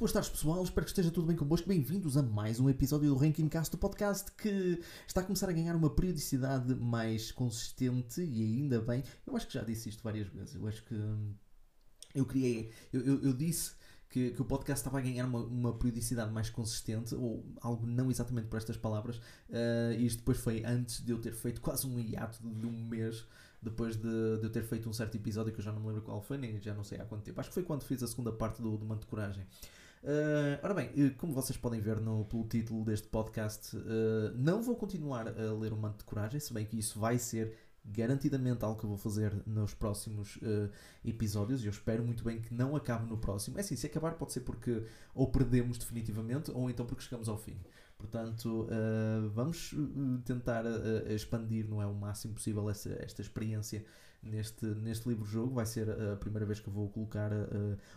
boas tardes pessoal, espero que esteja tudo bem convosco. Bem-vindos a mais um episódio do Ranking Cast, do podcast que está a começar a ganhar uma periodicidade mais consistente e ainda bem. Eu acho que já disse isto várias vezes. Eu acho que hum, eu criei, eu, eu, eu disse que, que, o podcast estava a ganhar uma, uma, periodicidade mais consistente, ou algo não exatamente por estas palavras, uh, e isto depois foi antes de eu ter feito quase um hiato de, de um mês depois de, de, eu ter feito um certo episódio que eu já não me lembro qual foi, nem já não sei há quanto tempo. Acho que foi quando fiz a segunda parte do, do Manto Coragem. Uh, ora bem, eh, como vocês podem ver no, pelo título deste podcast, uh, não vou continuar a ler o Manto de Coragem, se bem que isso vai ser garantidamente algo que eu vou fazer nos próximos uh, episódios e eu espero muito bem que não acabe no próximo. É assim, se acabar pode ser porque ou perdemos definitivamente ou então porque chegamos ao fim. Portanto, uh, vamos tentar uh, expandir não é, o máximo possível essa, esta experiência neste, neste livro-jogo. Vai ser a primeira vez que eu vou colocar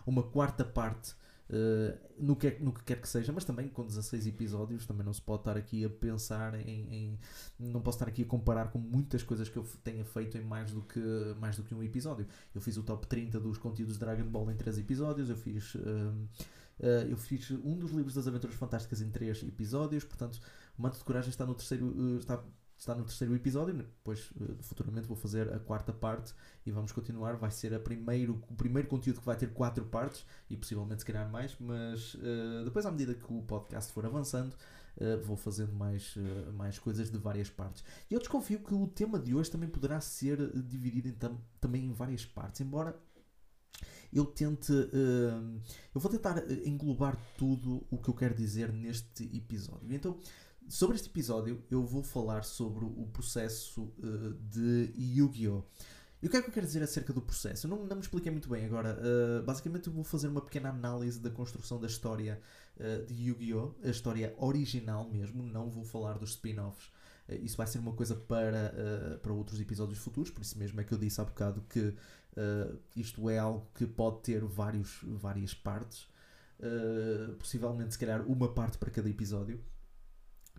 uma quarta parte Uh, no, que, no que quer que seja, mas também com 16 episódios também não se pode estar aqui a pensar em, em, não posso estar aqui a comparar com muitas coisas que eu tenha feito em mais do que, mais do que um episódio. Eu fiz o top 30 dos conteúdos de Dragon Ball em 3 episódios, eu fiz, uh, uh, eu fiz um dos livros das Aventuras Fantásticas em 3 episódios, portanto o Manto de Coragem está no terceiro, está está no terceiro episódio, depois uh, futuramente vou fazer a quarta parte e vamos continuar. Vai ser a primeiro, o primeiro conteúdo que vai ter quatro partes e possivelmente se calhar mais, mas uh, depois, à medida que o podcast for avançando, uh, vou fazendo mais, mais coisas de várias partes. E eu desconfio que o tema de hoje também poderá ser dividido tam também em várias partes, embora eu tente. Uh, eu vou tentar englobar tudo o que eu quero dizer neste episódio. Então, Sobre este episódio, eu vou falar sobre o processo uh, de Yu-Gi-Oh! E o que é que eu quero dizer acerca do processo? Eu não, não me expliquei muito bem agora. Uh, basicamente, eu vou fazer uma pequena análise da construção da história uh, de Yu-Gi-Oh! A história original mesmo, não vou falar dos spin-offs. isso vai ser uma coisa para, para outros episódios futuros, por isso mesmo é que eu disse há bocado que isto é algo que pode ter vários, várias partes. possivelmente, se calhar, uma parte para cada episódio.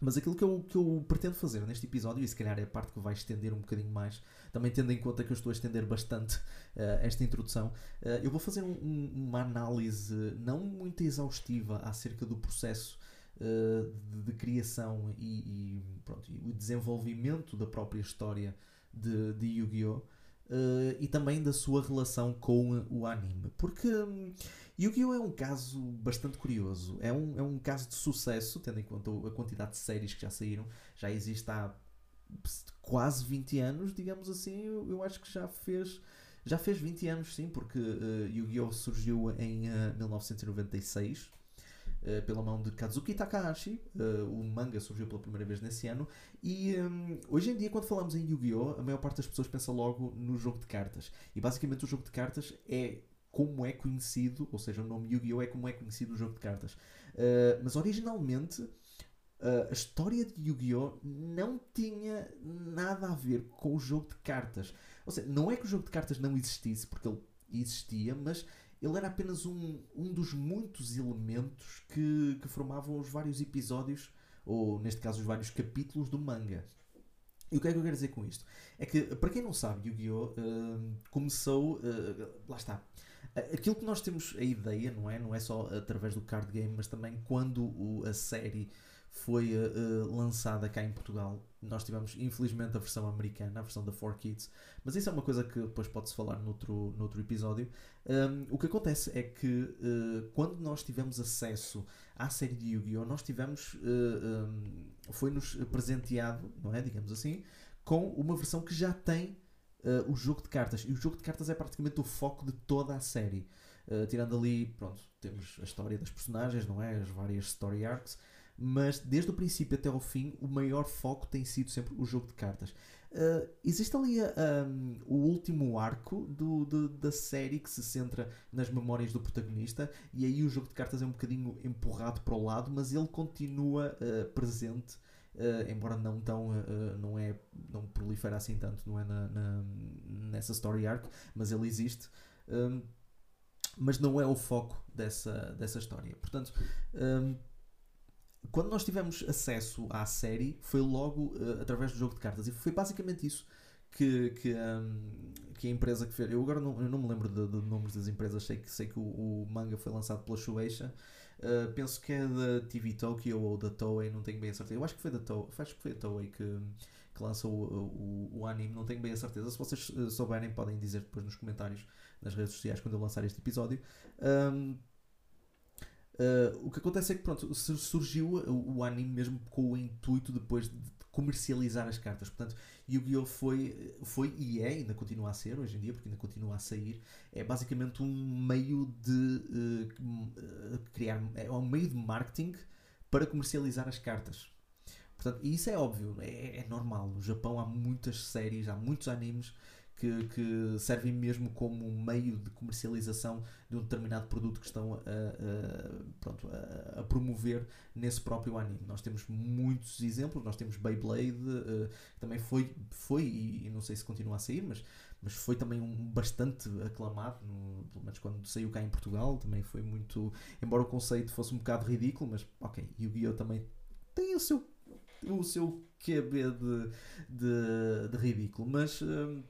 Mas aquilo que eu, que eu pretendo fazer neste episódio, e se calhar é a parte que vai estender um bocadinho mais, também tendo em conta que eu estou a estender bastante uh, esta introdução, uh, eu vou fazer um, uma análise não muito exaustiva acerca do processo uh, de, de, criação e, e, pronto, e o desenvolvimento da própria história de, de Yu-Gi-Oh! E também da sua relação com o anime. Porque um, Yu-Gi-Oh! é um caso bastante curioso. É um, é um caso de sucesso, tendo em conta a quantidade de séries que já saíram. Já existe há quase 20 anos, digamos assim. Eu, eu acho que já fez. Já fez 20 anos, sim, porque uh, Yu-Gi-Oh! surgiu em uh, 1996 uh, pela mão de Kazuki Takahashi. O manga surgiu pela primeira vez nesse ano. E um, hoje em dia, quando falamos em Yu-Gi-Oh!, a maior parte das pessoas pensa logo no jogo de cartas. E basicamente o jogo de cartas é como é conhecido, ou seja, o nome Yu-Gi-Oh! é como é conhecido o jogo de cartas. Uh, mas originalmente. Uh, a história de Yu-Gi-Oh! não tinha nada a ver com o jogo de cartas. Ou seja, não é que o jogo de cartas não existisse, porque ele existia, mas ele era apenas um, um dos muitos elementos que, que formavam os vários episódios, ou neste caso os vários capítulos do manga. E o que é que eu quero dizer com isto? É que, para quem não sabe, Yu-Gi-Oh! Uh, começou. Uh, lá está. Aquilo que nós temos a ideia, não é? Não é só através do card game, mas também quando o, a série foi uh, lançada cá em Portugal. Nós tivemos, infelizmente, a versão americana, a versão da 4Kids, mas isso é uma coisa que depois pode-se falar noutro, noutro episódio. Um, o que acontece é que uh, quando nós tivemos acesso à série de Yu-Gi-Oh! nós tivemos, uh, um, foi-nos presenteado, não é? Digamos assim, com uma versão que já tem o jogo de cartas. E o jogo de cartas é praticamente o foco de toda a série. tirando ali, pronto, temos a história das personagens, não é? As várias story arcs mas desde o princípio até ao fim o maior foco tem sido sempre o jogo de cartas. Uh, existe ali um, o último arco do, do, da série que se centra nas memórias do protagonista, e aí o jogo de cartas é um bocadinho empurrado para o lado, mas ele continua uh, presente. Uh, embora não tão não é não prolifera assim tanto não é na, na nessa story arc mas ele existe um, mas não é o foco dessa dessa história portanto um, quando nós tivemos acesso à série, foi logo uh, através do jogo de cartas. E foi basicamente isso que, que, um, que a empresa que fez. Eu agora não, eu não me lembro de, de nomes das empresas, sei que, sei que o, o manga foi lançado pela Shueisha. Uh, penso que é da TV Tokyo ou da Toei, não tenho bem a certeza. Eu acho que foi da Toei, acho que foi a Toei que, que lançou o, o, o, anime, não tenho bem a certeza. Se vocês uh, souberem, podem dizer depois nos comentários nas redes sociais quando eu lançar este episódio. Um, Uh, o que acontece é que pronto, surgiu o, o, anime mesmo com o intuito depois de comercializar as cartas. Portanto, Yu-Gi-Oh! Foi, foi e é, ainda continua a ser hoje em dia, porque ainda continua a sair, é basicamente um meio de uh, criar, é um meio de marketing para comercializar as cartas. Portanto, e isso é óbvio, é, é normal. No Japão há muitas séries, há muitos animes que, que, servem mesmo como meio de comercialização de um determinado produto que estão a, a, pronto, a, a promover nesse próprio anime. Nós temos muitos exemplos, nós temos Beyblade, uh, também foi, foi e, e, não sei se continua a sair, mas, mas foi também um bastante aclamado, no, pelo menos quando saiu cá em Portugal, também foi muito, embora o conceito fosse um bocado ridículo, mas ok, Yu-Gi-Oh! também tem o seu o seu QB de, de, de ridículo, mas uh,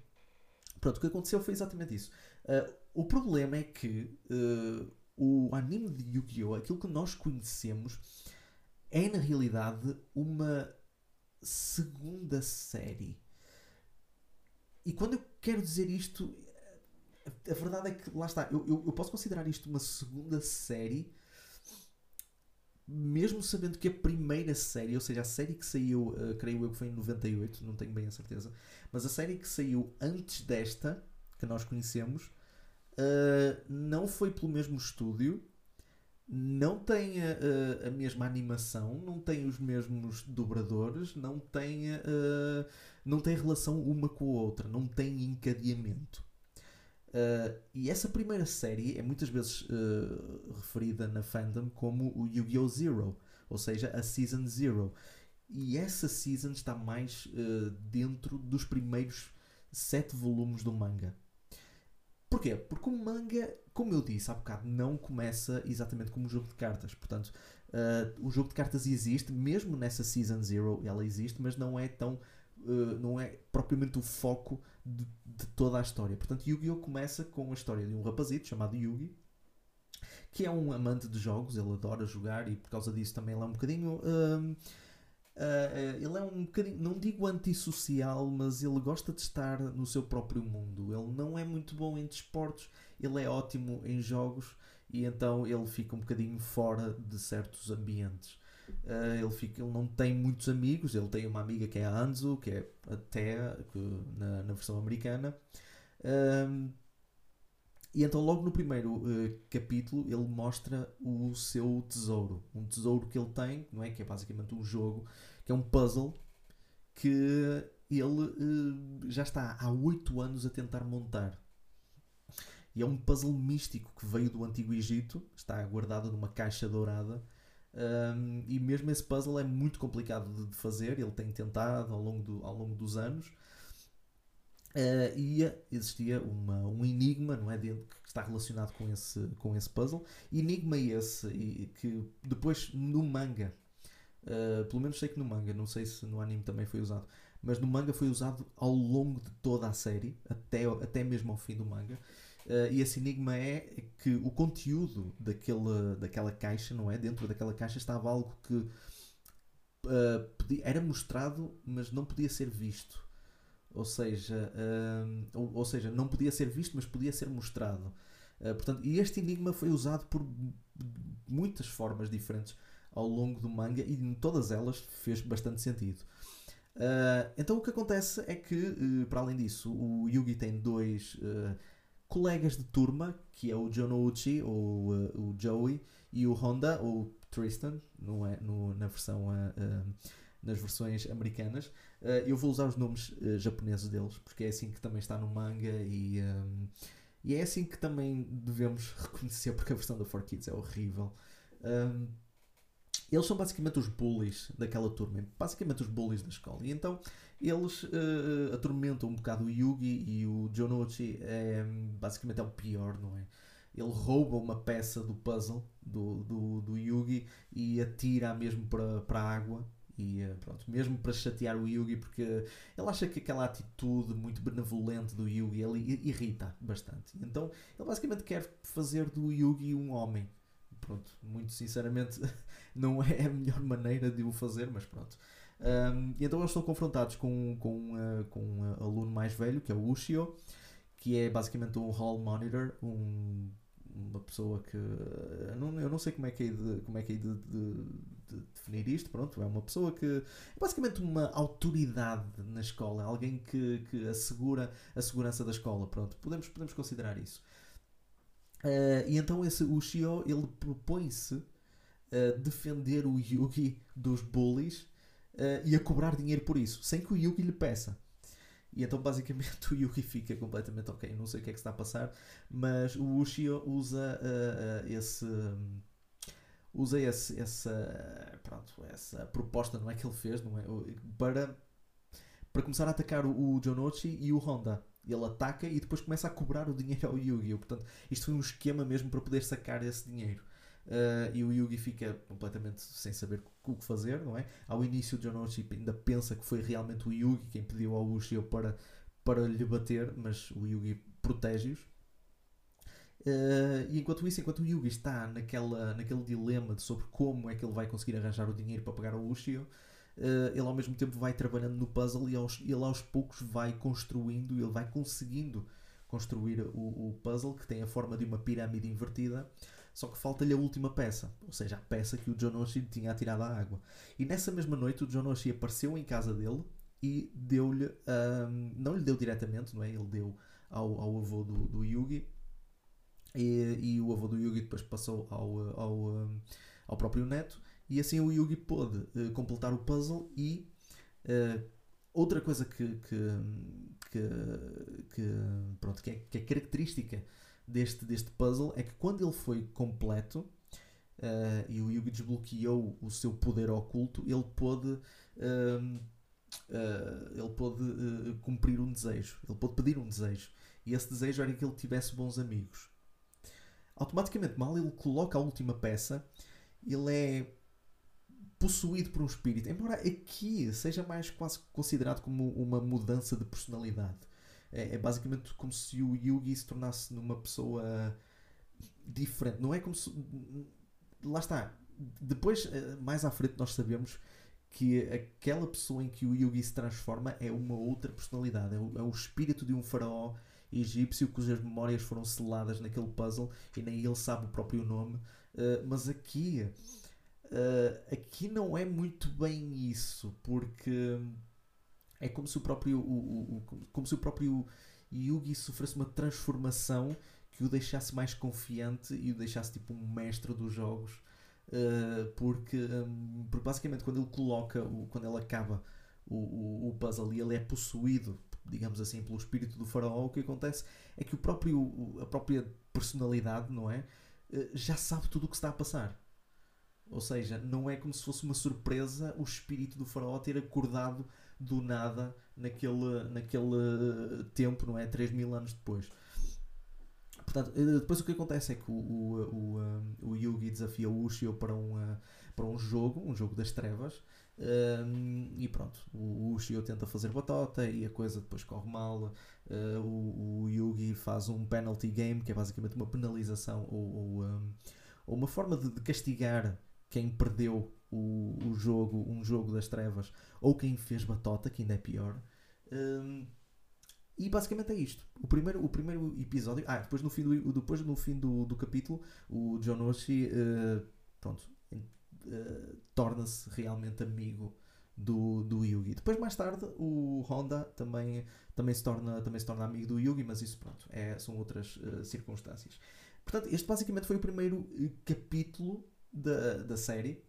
Pronto, o que aconteceu foi exatamente isso. Uh, o problema é que uh, o anime de Yu-Gi-Oh! aquilo que nós conhecemos é na realidade uma segunda série. E quando eu quero dizer isto, a verdade é que, lá está, eu, eu, eu posso considerar isto uma segunda série, mesmo sabendo que a primeira série, ou seja, a série que saiu, uh, creio eu que foi em 98, não tenho bem a certeza, mas a série que saiu antes desta, que nós conhecemos, uh, não foi pelo mesmo estúdio, não tem a, a, mesma animação, não tem os mesmos dobradores, não tem, uh, não tem relação uma com a outra, não tem encadeamento. Uh, e essa primeira série é muitas vezes uh, referida na fandom como o Yu-Gi-Oh! Zero, ou seja, a Season Zero. E essa season está mais uh, dentro dos primeiros sete volumes do manga. Porquê? Porque o manga, como eu disse há bocado, não começa exatamente como um jogo de cartas. Portanto, o jogo de cartas existe, mesmo nessa Season Zero ela existe, mas não é tão. Não é propriamente o foco de, de toda a história. Portanto, Yu-Gi-Oh! começa com a história de um rapazito chamado Yugi, que é um amante de jogos, ele adora jogar e por causa disso também ele é um bocadinho. Uh, ele é um bocadinho, não digo antissocial, mas ele gosta de estar no seu próprio mundo. Ele não é muito bom em desportos, ele é ótimo em jogos e então ele fica um bocadinho fora de certos ambientes. Uh, ele, fica, ele não tem muitos amigos, ele tem uma amiga que é a Anzu, que é até na, na versão americana. Uh, e então, logo no primeiro uh, capítulo, ele mostra o seu tesouro. Um tesouro que ele tem, não é? Que é basicamente um jogo, que é um puzzle que ele uh, já está há 8 anos a tentar montar. E é um puzzle místico que veio do Antigo Egito, está guardado numa caixa dourada. Um, e mesmo esse puzzle é muito complicado de, de fazer, ele tem tentado ao longo, do, ao longo dos anos Uh, e existia uma, um enigma não é, que está relacionado com esse, com esse puzzle. Enigma esse e, que depois no manga, uh, pelo menos sei que no manga, não sei se no anime também foi usado, mas no manga foi usado ao longo de toda a série, até, até mesmo ao fim do manga. Uh, e esse enigma é que o conteúdo daquele, daquela caixa, não é? Dentro daquela caixa estava algo que podia, era mostrado, mas não podia ser visto ou seja, uh, ou, ou, seja, não podia ser visto, mas podia ser mostrado. Uh, portanto, e este enigma foi usado por muitas formas diferentes ao longo do manga e em todas elas fez bastante sentido. Uh, então o que acontece é que, para além disso, o Yugi tem dois colegas de turma, que é o Jonouchi, ou o Joey, e o Honda, ou Tristan, não é, no, na versão nas versões americanas. Uh, eu vou usar os nomes uh, japoneses deles, porque é assim que também está no manga e, um, e é assim que também devemos reconhecer, porque a versão da 4Kids é horrível. Um, eles são basicamente os bullies daquela turma, basicamente os bullies da escola. E então eles uh, atormentam um bocado o Yugi e o Jonochi é, basicamente é o pior, não é? Ele rouba uma peça do puzzle do, do, do Yugi e atira mesmo para, para a água e eh, pronto, mesmo para chatear o Yugi, porque ele acha que aquela atitude muito benevolente do Yugi ele irrita bastante. Então ele basicamente quer fazer do Yugi um homem. pronto, muito sinceramente não é a melhor maneira de o fazer, mas pronto. Um, e então eles estão confrontados com, com, uh, com um aluno mais velho, que é o Ushio, que é basicamente um hall monitor, um, uma pessoa que eu não, eu não sei como é que é de, como é que é de, de, de, definir isto, pronto, é uma pessoa que é basicamente uma autoridade na escola, alguém que, que assegura a segurança da escola, pronto, podemos, podemos considerar isso. Uh, e então esse Ushio, ele propõe-se a defender o Yugi dos bullies uh, e a cobrar dinheiro por isso, sem que o Yugi lhe peça. E então basicamente o Yugi fica completamente ok, não sei o que é que está a passar, mas o Ushio usa uh, uh, esse. Usa esse, essa, pronto, essa proposta não é que ele fez não é, para, para começar a atacar o, o Jonochi e o Honda. Ele ataca e depois começa a cobrar o dinheiro ao Yugi. Portanto, isto foi um esquema mesmo para poder sacar esse dinheiro. Uh, e o Yugi fica completamente sem saber o que fazer, não é? Ao início, o Jonochi ainda pensa que foi realmente o Yugi quem pediu ao Ushio para, para lhe bater, mas o Yugi protege-os. Uh, e enquanto isso, enquanto o Yugi está naquela, naquele dilema de sobre como é que ele vai conseguir arranjar o dinheiro para pagar ao Ushio, uh, ele ao mesmo tempo vai trabalhando no puzzle e aos, ele aos poucos vai construindo, ele vai conseguindo construir o, o puzzle que tem a forma de uma pirâmide invertida só que falta-lhe a última peça, ou seja, a peça que o Jonoshi tinha atirado à água. E nessa mesma noite o Jonoshi apareceu em casa dele e deu-lhe, um, não lhe deu diretamente, não é? Ele deu ao, ao avô do, do Yugi e, e, o avô do Yugi depois passou ao, ao, ao próprio neto e assim o Yugi pôde uh, completar o puzzle e uh, outra coisa que, que, que, que, pronto, que, é, que é característica deste, deste puzzle é que quando ele foi completo uh, e o Yugi desbloqueou o seu poder oculto, ele pôde, uh, ele pôde eh, cumprir um desejo, ele pôde pedir um desejo. E esse desejo era que ele tivesse bons amigos. Automaticamente, mal ele coloca a última peça, ele é possuído por um espírito, embora aqui seja mais quase considerado como uma mudança de personalidade é, é basicamente como se o Yugi se tornasse numa pessoa diferente. Não é como se. Lá está. Depois, eh, mais à frente, nós sabemos que aquela pessoa em que o Yugi se transforma é uma outra personalidade. É o, é o espírito de um faraó egípcio cujas memórias foram seladas naquele puzzle e nem ele sabe o próprio nome. Uh, mas aqui. Uh, aqui não é muito bem isso, porque é como se o próprio, o, o, como se o próprio Yugi sofresse uma transformação que o deixasse mais confiante e o deixasse tipo um mestre dos jogos. Uh, porque, um, porque basicamente quando ele coloca, o, quando ele acaba o, o, o puzzle e ele é possuído, digamos assim, pelo espírito do faraó, o que acontece é que o próprio, a própria personalidade, não é? Uh, já sabe tudo o que está a passar. Ou seja, não é como se fosse uma surpresa o espírito do faraó ter acordado do nada naquele, naquele tempo, não é? 3 mil anos depois. Portanto, eh, depois o que acontece é que o, o, o, um, o Yugi desafia o Ushio para um, para um jogo, um jogo das trevas, um, e pronto, o Ushio tenta fazer batota e a coisa depois corre mal. Uh, o, o, Yugi faz um penalty game, que é basicamente uma penalização ou, ou, um, ou uma forma de, de castigar quem perdeu o, o jogo, um jogo das trevas, ou quem fez batota, que ainda é pior. Um, e basicamente é isto. O primeiro, o primeiro episódio. Ah, depois no fim do, depois no fim do, do capítulo, o John Oshie uh, pronto, uh, torna-se realmente amigo do, do Yugi. Depois, mais tarde, o Honda também, também, se, torna, também se torna amigo do Yugi, mas isso pronto, é, são outras uh, circunstâncias. Portanto, este basicamente foi o primeiro capítulo da, da série.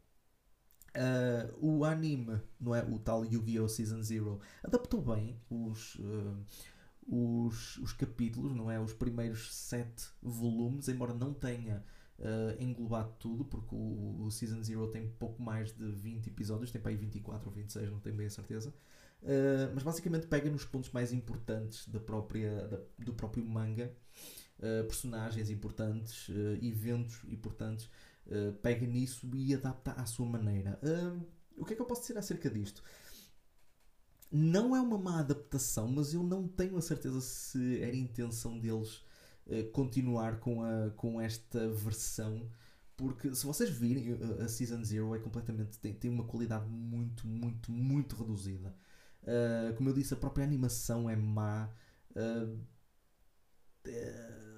Uh, o anime, não é? O tal Yu-Gi-Oh! Season Zero adaptou bem os, uh, os, os capítulos, não é? Os primeiros sete volumes, embora não tenha uh, englobado tudo, porque o, o, Season Zero tem pouco mais de 20 episódios, tem para aí 24 ou 26, não tenho bem a certeza. mas basicamente pega nos pontos mais importantes da própria, da, do próprio manga, personagens importantes, eventos importantes eh, pega nisso e adapta à sua maneira. Uh, o que é que eu posso dizer acerca disto? Não é uma má adaptação, mas eu não tenho a certeza se era intenção deles uh, continuar com, a, com esta versão, porque se vocês virem a Season Zero é completamente tem, tem uma qualidade muito, muito, muito reduzida. Uh, como eu disse, a própria animação é má. Uh,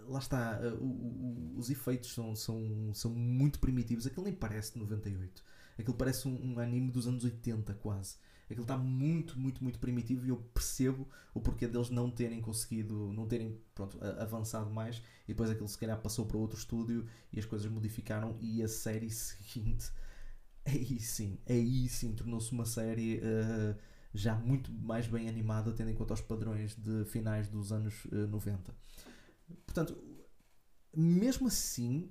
lá está, uh, o, o, os efeitos são, são, são muito primitivos. Aquilo nem parece de 98. Aquilo parece um, um anime dos anos 80 quase. Aquilo está muito, muito, muito primitivo e eu percebo o porquê deles não terem conseguido, não terem pronto, avançado mais e depois aquilo se calhar passou para outro estúdio e as coisas modificaram e a série seguinte aí sim, aí sim tornou-se uma série uh, já muito mais bem animada tendo em conta os padrões de finais dos anos uh, eh, 90. Portanto, mesmo assim,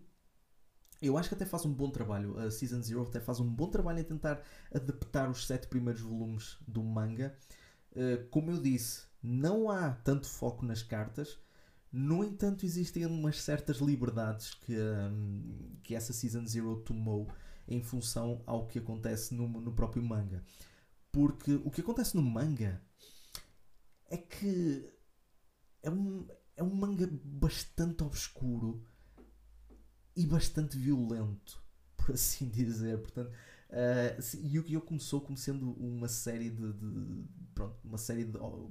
eu acho que até faz um bom trabalho. A Season Zero até faz um bom trabalho em tentar adaptar os sete primeiros volumes do manga. Uh, como eu disse, não há tanto foco nas cartas. No entanto, existem umas certas liberdades que, um, que essa Season Zero tomou em função ao que acontece no, no próprio manga. Porque o que acontece no manga é que é um, é um manga bastante obscuro e bastante violento, por assim dizer. Portanto, uh, Yu-Gi-Oh! começou como sendo uma série de, de, pronto, uma série de, oh,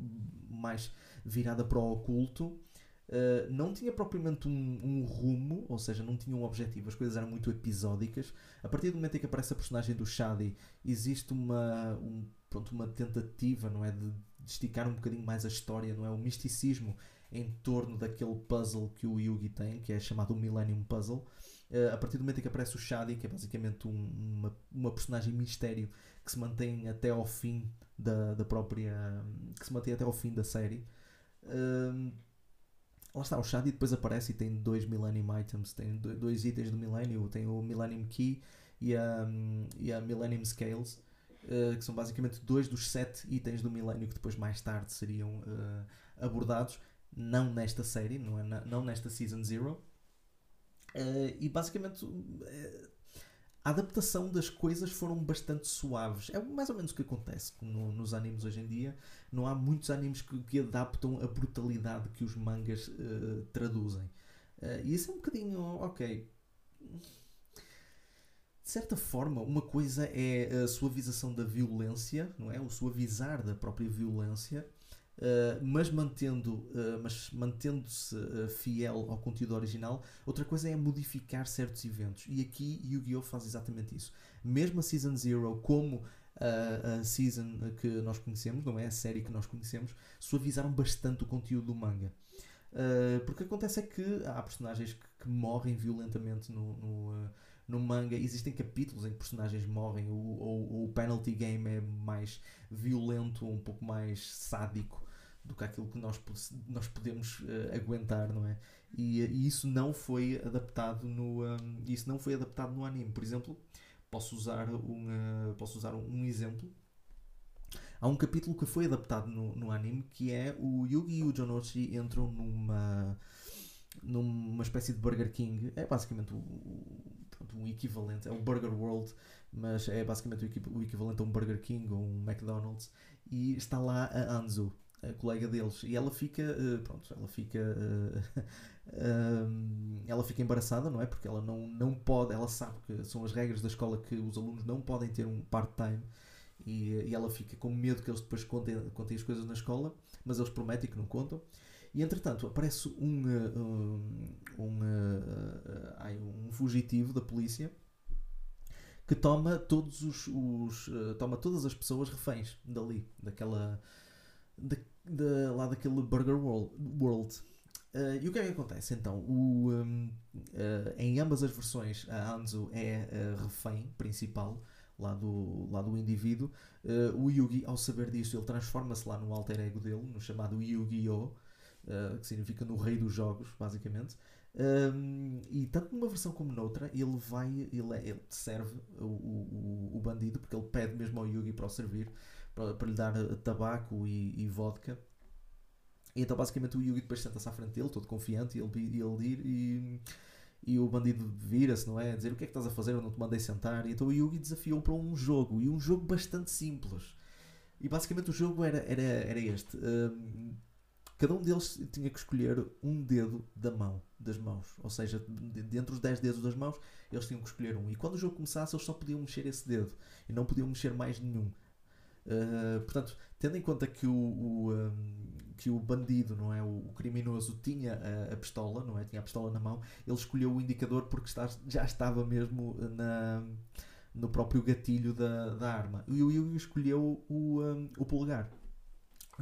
mais virada para o oculto. Uh, não tinha propriamente um, um, rumo, ou seja, não tinha um objetivo, as coisas eram muito episódicas. A partir do momento em que aparece a personagem do Shadi, existe uma, um, pronto, uma tentativa não é, de, de esticar um bocadinho mais a história, não é? O misticismo em torno daquele puzzle que o Yugi tem, que é chamado Millennium Puzzle. Uh, a partir do momento em que aparece o Shadi, que é basicamente um, uma, uma personagem mistério que se mantém até ao fim da, da própria. que se mantém até ao fim da série. Uh, lá está, o Shadi depois aparece e tem dois Millennium Items, tem dois itens do Millennium, tem o Millennium Key e a, e a Millennium Scales. Uh, que são basicamente dois dos sete itens do Millennium que depois mais tarde seriam uh, abordados não nesta série, não, é na, não nesta Season Zero. Uh, e basicamente uh, a adaptação das coisas foram bastante suaves. É mais ou menos o que acontece no, nos animes hoje em dia. Não há muitos animes que, que adaptam a brutalidade que os mangas uh, traduzem. e isso é um bocadinho. Ok. De certa forma, uma coisa é a suavização da violência, não é? O suavizar da própria violência Uh, mas mantendo, uh, mas mantendo-se uh, fiel ao conteúdo original. Outra coisa é modificar certos eventos. E aqui Yu-Gi-Oh! faz exatamente isso. Mesmo a Season Zero, como a season que nós conhecemos, não é a série que nós conhecemos, suavizaram bastante o conteúdo do manga. porque acontece é que há personagens que, que morrem violentamente no, no, no, manga. Existem capítulos em que personagens morrem. O, o, o penalty game é mais violento, um pouco mais sádico do que aquilo que nós, nós podemos uh, aguentar, não é? E, e, isso não foi adaptado no um, isso não foi adaptado no anime. Por exemplo, posso usar um, uh, posso usar um, um, exemplo. Há um capítulo que foi adaptado no, no anime que é o Yugi e o Jonoshi entram numa numa espécie de Burger King. É basicamente o, um equivalente, é o Burger World, mas é basicamente o, equivalente a um Burger King ou um McDonald's. E está lá a Anzu, a colega deles, e ela fica, uh, pronto, ela fica, uh, ela fica embaraçada, não é? Porque ela não, não pode, ela sabe que são as regras da escola que os alunos não podem ter um part-time e, e, ela fica com medo que eles depois contem, contem as coisas na escola, mas eles prometem que não contam. E entretanto aparece um, um, um, um fugitivo da polícia que toma todos os, os toma todas as pessoas reféns dali, daquela de, de, lá daquele Burger World. Uh, e o que é que acontece então? O, um, uh, em ambas as versões, a Anzu é a refém principal lá do, lá do indivíduo. Uh, o Yugi, ao saber disso, ele transforma-se lá no alter ego dele, no chamado Yu-Gi-Oh! que significa no rei dos jogos, basicamente. Um, e tanto numa versão como noutra, ele vai, ele, é, ele serve o, o, o bandido, porque ele pede mesmo ao Yugi para o servir para, lhe dar tabaco e, e vodka. E então basicamente o Yugi depois senta-se à frente dele, todo confiante, e ele, ele ir e, e o bandido vira-se, não é? A dizer o que é que estás a fazer, eu não te mandei sentar. E então o Yugi desafiou para um jogo, e um jogo bastante simples. E basicamente o jogo era, era, era este. Um, cada um deles tinha que escolher um dedo da mão, das mãos. Ou seja, dentre os 10 dedos das mãos, eles tinham que escolher um. E quando o jogo começasse, eles só podiam mexer esse dedo e não podiam mexer mais nenhum. Uh, portanto, tendo em conta que o, o um, que o bandido, não é, o, criminoso tinha a, a, pistola, não é, tinha a pistola na mão, ele escolheu o indicador porque está, já estava mesmo na no próprio gatilho da, da arma. E o Yugi escolheu o, um, o polegar.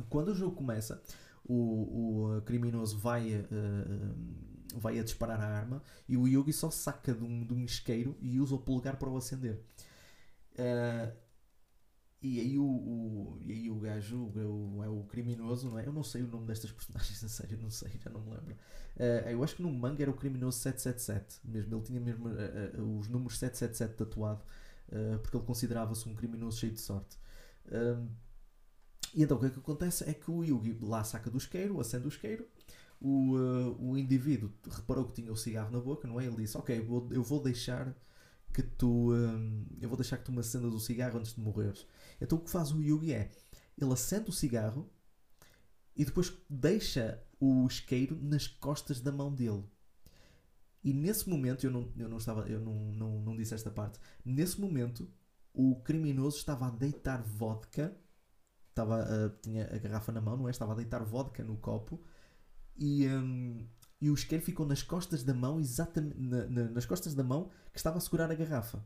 Quando o jogo começa, o, o criminoso vai, uh, vai a disparar a arma e o Yugi só saca de um, de um isqueiro e usa o polegar para o acender. Uh, e aí o, o, e aí o gajo o, é o criminoso, não é? Eu não sei o nome destas personagens, a sério, não sei, já não me lembro. Uh, eu acho que no manga era o criminoso 777, mesmo. Ele tinha mesmo uh, os números 777 tatuado porque ele considerava-se um criminoso cheio de sorte. e então o que é que acontece é que o Yugi lá saca do isqueiro, acende o isqueiro, o, uh, o indivíduo reparou que tinha o cigarro na boca, não é? Ele disse, ok, vou, eu vou deixar que tu um, eu vou deixar que tu me acendas o cigarro antes de morreres. Então o que faz o Yugi é, ele acende o cigarro e depois deixa o isqueiro nas costas da mão dele. E nesse momento, eu não, eu não estava, eu não, não, não disse esta parte, nesse momento o criminoso estava a deitar vodka, estava, tinha a garrafa na mão, não é? Estava a deitar vodka no copo e, um, e o isqueiro ficou nas costas da mão, exatamente na, na, nas costas da mão que estava a segurar a garrafa.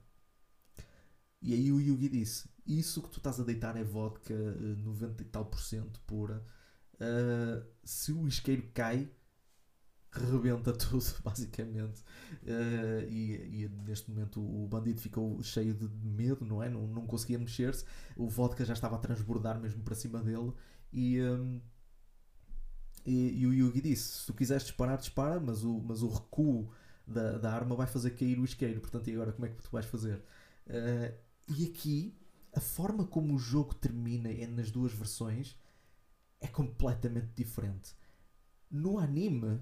E aí o Yugi disse: Isso que tu estás a deitar é vodka 90 eh, e tal por cento pura. Uh, se o isqueiro cai, rebenta tudo, basicamente. Uh, e, e, neste momento o bandido ficou cheio de medo, não é? Não, não conseguia mexer-se. O vodka já estava a transbordar mesmo para cima dele. E, um, e, e, o Yugi disse: se tu quiseres disparar, dispara, mas o, mas o recuo da, da arma vai fazer cair o isqueiro. Portanto, e agora como é que tu vais fazer? Uh, e aqui, a forma como o jogo termina é nas duas versões é completamente diferente. No anime,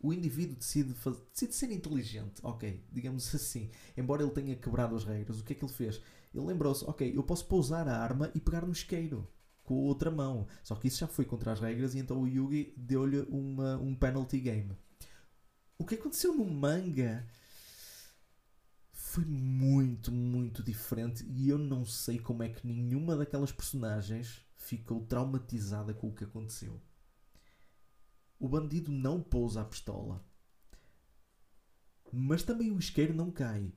o indivíduo decide, fazer, decide ser inteligente, ok, digamos assim. Embora ele tenha quebrado as regras, o que é que ele fez? Ele lembrou-se, ok, eu posso pousar a arma e pegar no isqueiro com outra mão. Só que isso já foi contra as regras e então o Yugi deu-lhe um penalty game. O que aconteceu no manga foi muito, muito diferente e eu não sei como é que nenhuma daquelas personagens ficou traumatizada com o que aconteceu o bandido não pousa a pistola. Mas também o isqueiro não cai.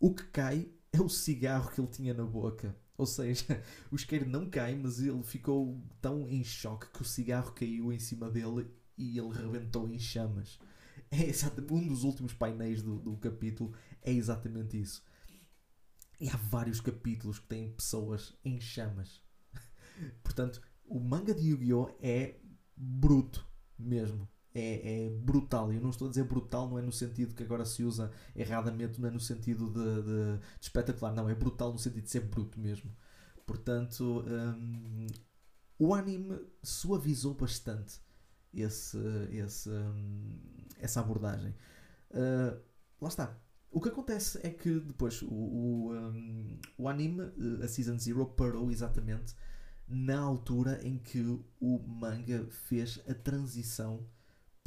O que cai é o cigarro que ele tinha na boca. Ou seja, o isqueiro não cai, mas ele ficou tão em choque que o cigarro caiu em cima dele e ele rebentou em chamas. É exatamente, um dos últimos painéis do, do capítulo é exatamente isso. E há vários capítulos que têm pessoas em chamas. Portanto, o manga de Yu-Gi-Oh! é bruto mesmo. É, é, brutal. Eu não estou a dizer brutal, não é no sentido que agora se usa erradamente, não é no sentido de, de, de espetacular, não, é brutal no sentido de ser bruto mesmo. Portanto, um, o anime suavizou bastante esse, esse, um, essa abordagem. Uh, lá está. O que acontece é que depois o, o, um, o anime, a Season Zero, parou exatamente na altura em que o manga fez a transição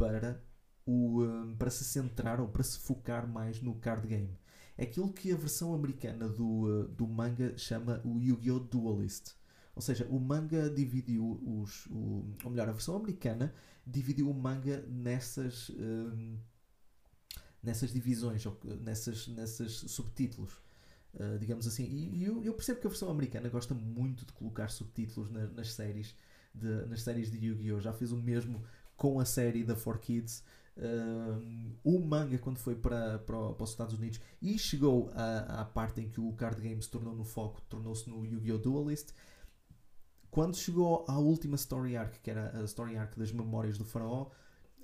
para, o, um, para se centrar ou para se focar mais no card game. É aquilo que a versão americana do, uh, do manga chama o Yu-Gi-Oh! Duelist. Ou seja, o manga dividiu os. O, ou melhor, a versão americana dividiu o manga nessas. Um, nessas divisões, ou nessas, nessas subtítulos. Uh, digamos assim. E, e eu, eu, percebo que a versão americana gosta muito de colocar subtítulos na, nas séries de, nas séries de Yu-Gi-Oh! Já fez o mesmo com a série da 4Kids. Uh, o manga, quando foi para, para, para, os Estados Unidos e chegou à, à parte em que o card game se tornou no foco, tornou-se no Yu-Gi-Oh! Duelist. Quando chegou à última story arc, que era a story arc das memórias do faraó,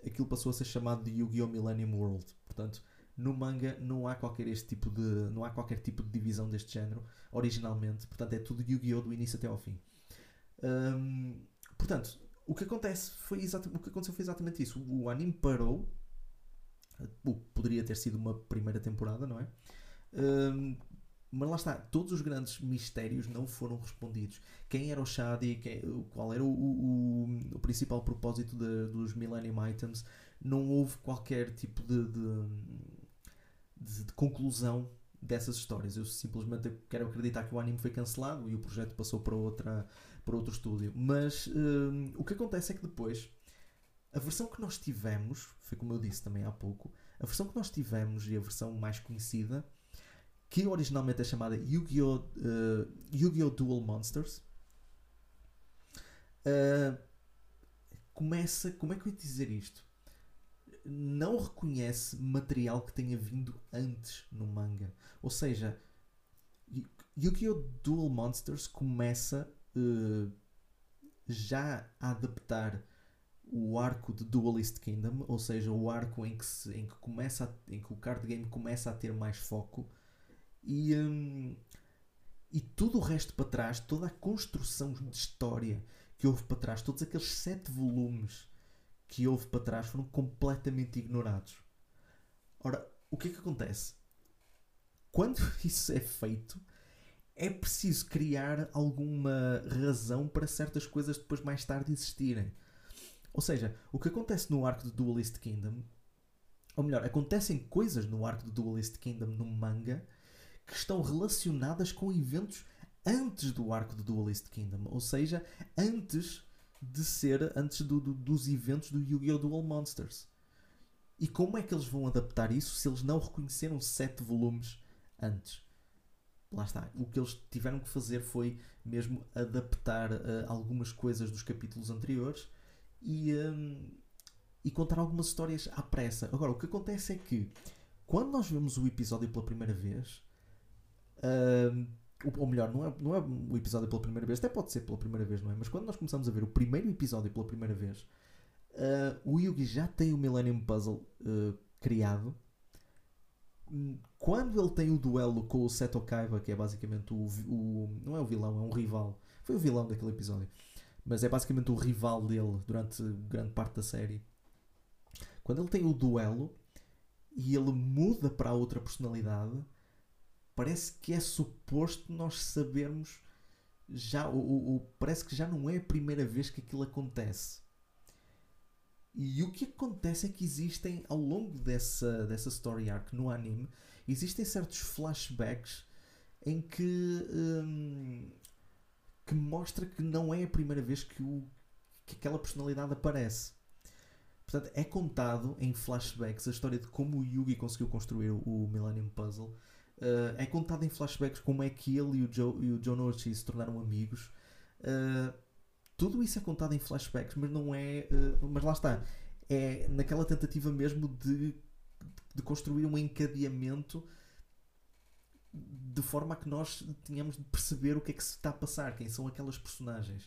aquilo passou a ser chamado de Yu-Gi-Oh! Millennium World. Portanto, no manga não há qualquer este tipo de não há qualquer tipo de divisão deste género originalmente portanto é tudo Yu-Gi-Oh do início até ao fim um, portanto o que acontece foi o que aconteceu foi exatamente isso o anime parou poderia ter sido uma primeira temporada não é um, mas lá está, todos os grandes mistérios não foram respondidos. Quem era o Shadi, quem, qual era o, o, o principal propósito de, dos Millennium Items, não houve qualquer tipo de, de, de conclusão dessas histórias. Eu simplesmente quero acreditar que o anime foi cancelado e o projeto passou para, outra, para outro estúdio. Mas hum, o que acontece é que depois a versão que nós tivemos, foi como eu disse também há pouco, a versão que nós tivemos e a versão mais conhecida, que originalmente é chamada Yu-Gi-Oh! Uh, Yu-Gi-Oh! Duel Monsters, uh, começa. Como é que eu ia dizer isto? Não reconhece material que tenha vindo antes no manga. Ou seja, Yu-Gi-Oh! Duel Monsters começa uh, já a adaptar o arco de Duelist Kingdom, ou seja, o arco em que, se, em que, começa a, em que o card game começa a ter mais foco e, hum, e tudo o resto para trás, toda a construção de história que houve para trás, todos aqueles sete volumes que houve para trás foram completamente ignorados. Ora, o que é que acontece? Quando isso é feito, é preciso criar alguma razão para certas coisas depois mais tarde existirem. Ou seja, o que acontece no arco de Duelist Kingdom, ou melhor, acontecem coisas no arco de Duelist Kingdom no manga que estão relacionadas com eventos antes do arco de Duelist Kingdom, ou seja, antes de ser, antes do, do, dos eventos do Yu-Gi-Oh! Duel Monsters. E como é que eles vão adaptar isso se eles não reconheceram sete volumes antes? Lá está. O que eles tiveram que fazer foi mesmo adaptar uh, algumas coisas dos capítulos anteriores e, um, e contar algumas histórias à pressa. Agora, o que acontece é que quando nós vemos o episódio pela primeira vez, um, ou melhor, não é, não é o episódio pela primeira vez, até pode ser pela primeira vez, não é? Mas quando nós começamos a ver o primeiro episódio pela primeira vez, uh, o Yugi já tem o Millennium Puzzle uh, criado. Quando ele tem o duelo com o Seto Kaiba, que é basicamente o, o. Não é o vilão, é um rival. Foi o vilão daquele episódio mas é basicamente o rival dele durante grande parte da série. Quando ele tem o duelo e ele muda para outra personalidade, parece que é suposto nós sabermos já o, o, parece que já não é a primeira vez que aquilo acontece. E o que acontece é que existem ao longo dessa, dessa story arc no anime, existem certos flashbacks em que hum, que mostra que não é a primeira vez que, o, que aquela personalidade aparece. Portanto, é contado em flashbacks a história de como o Yugi conseguiu construir o Millennium Puzzle. Uh, é contado em flashbacks como é que ele e o, Joe, e o John Ochi se tornaram amigos. Uh, tudo isso é contado em flashbacks, mas não é. Uh, mas lá está. É naquela tentativa mesmo de, de construir um encadeamento de forma a que nós tenhamos de perceber o que é que se está a passar, quem são aquelas personagens.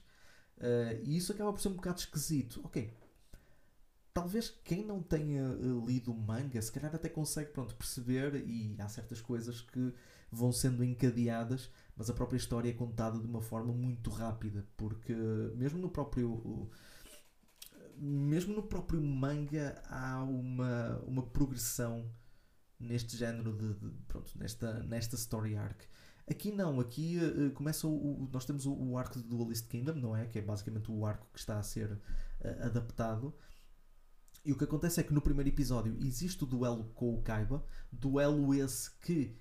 Uh, e isso acaba por ser um bocado esquisito. Ok, talvez quem não tenha uh, lido o manga, se calhar até consegue pronto, perceber, e há certas coisas que vão sendo encadeadas, mas a própria história é contada de uma forma muito rápida, porque mesmo no próprio. mesmo no próprio manga há uma, uma progressão neste género de, de, pronto, nesta, nesta story arc. Aqui não, aqui uh, começa o, nós temos o, o, arco de Dualist Kingdom, não é? Que é basicamente o arco que está a ser uh, adaptado. E o que acontece é que no primeiro episódio existe o duelo com o Kaiba, duelo esse que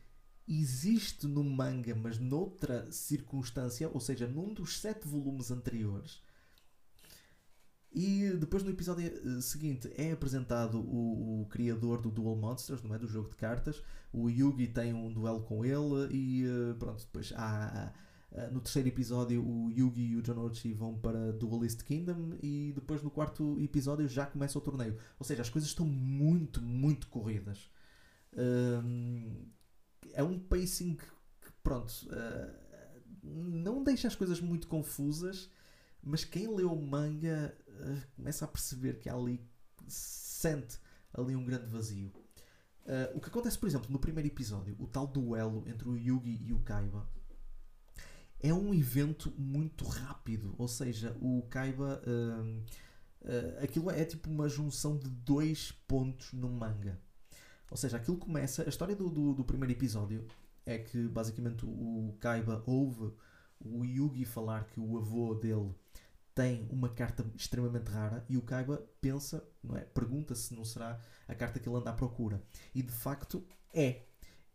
existe no manga, mas noutra circunstância, ou seja, num dos sete volumes anteriores. E depois no episódio eh, seguinte é apresentado o, o, criador do Duel Monsters, não é? Do jogo de cartas. O Yugi tem um duelo com ele e eh, pronto, depois há, há, no terceiro episódio o Yugi e o Jonochi vão para Duelist Kingdom e depois no quarto episódio já começa o torneio. Ou seja, as coisas estão muito, muito corridas. Um, é um pacing que, pronto, uh, não deixa as coisas muito confusas, mas quem leu o manga uh, começa a perceber que ali sente ali um grande vazio. Uh, o que acontece, por exemplo, no primeiro episódio, o tal duelo entre o Yugi e o Kaiba, é um evento muito rápido. Ou seja, o Kaiba. Uh, uh, aquilo é tipo uma junção de dois pontos no manga. Ou seja, aquilo começa. A história do, do, do primeiro episódio é que basicamente o Kaiba ouve o Yugi falar que o avô dele tem uma carta extremamente rara e o Kaiba pensa, não é? Pergunta se não será a carta que ele anda à procura. E de facto é.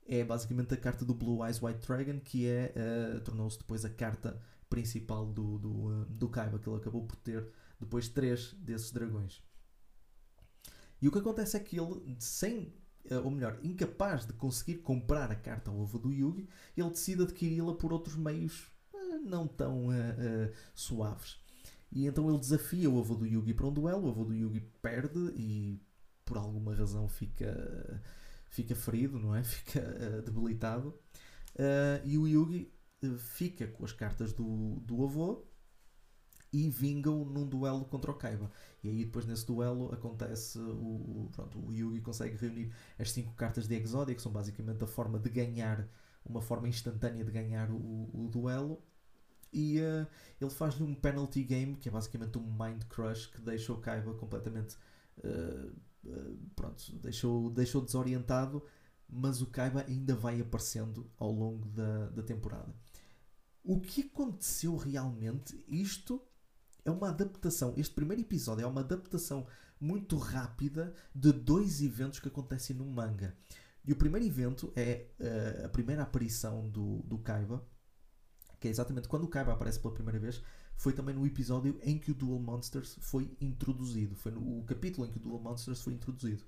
É basicamente a carta do Blue Eyes White Dragon que é, uh, tornou-se depois a carta principal do, do, uh, do Kaiba, que ele acabou por ter depois três desses dragões. E o que acontece é que ele, sem, ou melhor, incapaz de conseguir comprar a carta ao ovo do Yugi, ele decide adquiri-la por outros meios não tão suaves. E então ele desafia o avô do Yugi para um duelo, o avô do Yugi perde e por alguma razão fica, fica ferido, não é? Fica uh, debilitado. Uh, e o Yugi uh, fica com as cartas do, do avô e vinga-o num duelo contra o Kaiba. E aí depois nesse duelo acontece o, o, pronto, o Yugi consegue reunir as cinco cartas de Exodia, que são basicamente a forma de ganhar, uma forma instantânea de ganhar o, o duelo e uh, ele faz-lhe um penalty game, que é basicamente um mind crush, que deixa o Kaiba completamente. Uh, uh, pronto, deixou, deixou desorientado, mas o Kaiba ainda vai aparecendo ao longo da, da temporada. O que aconteceu realmente? Isto é uma adaptação. Este primeiro episódio é uma adaptação muito rápida de dois eventos que acontecem no manga. E o primeiro evento é uh, a primeira aparição do, do Kaiba, que é exatamente quando o Kaiba aparece pela primeira vez, foi também no episódio em que o Duel Monsters foi introduzido. Foi no capítulo em que o Duel Monsters foi introduzido.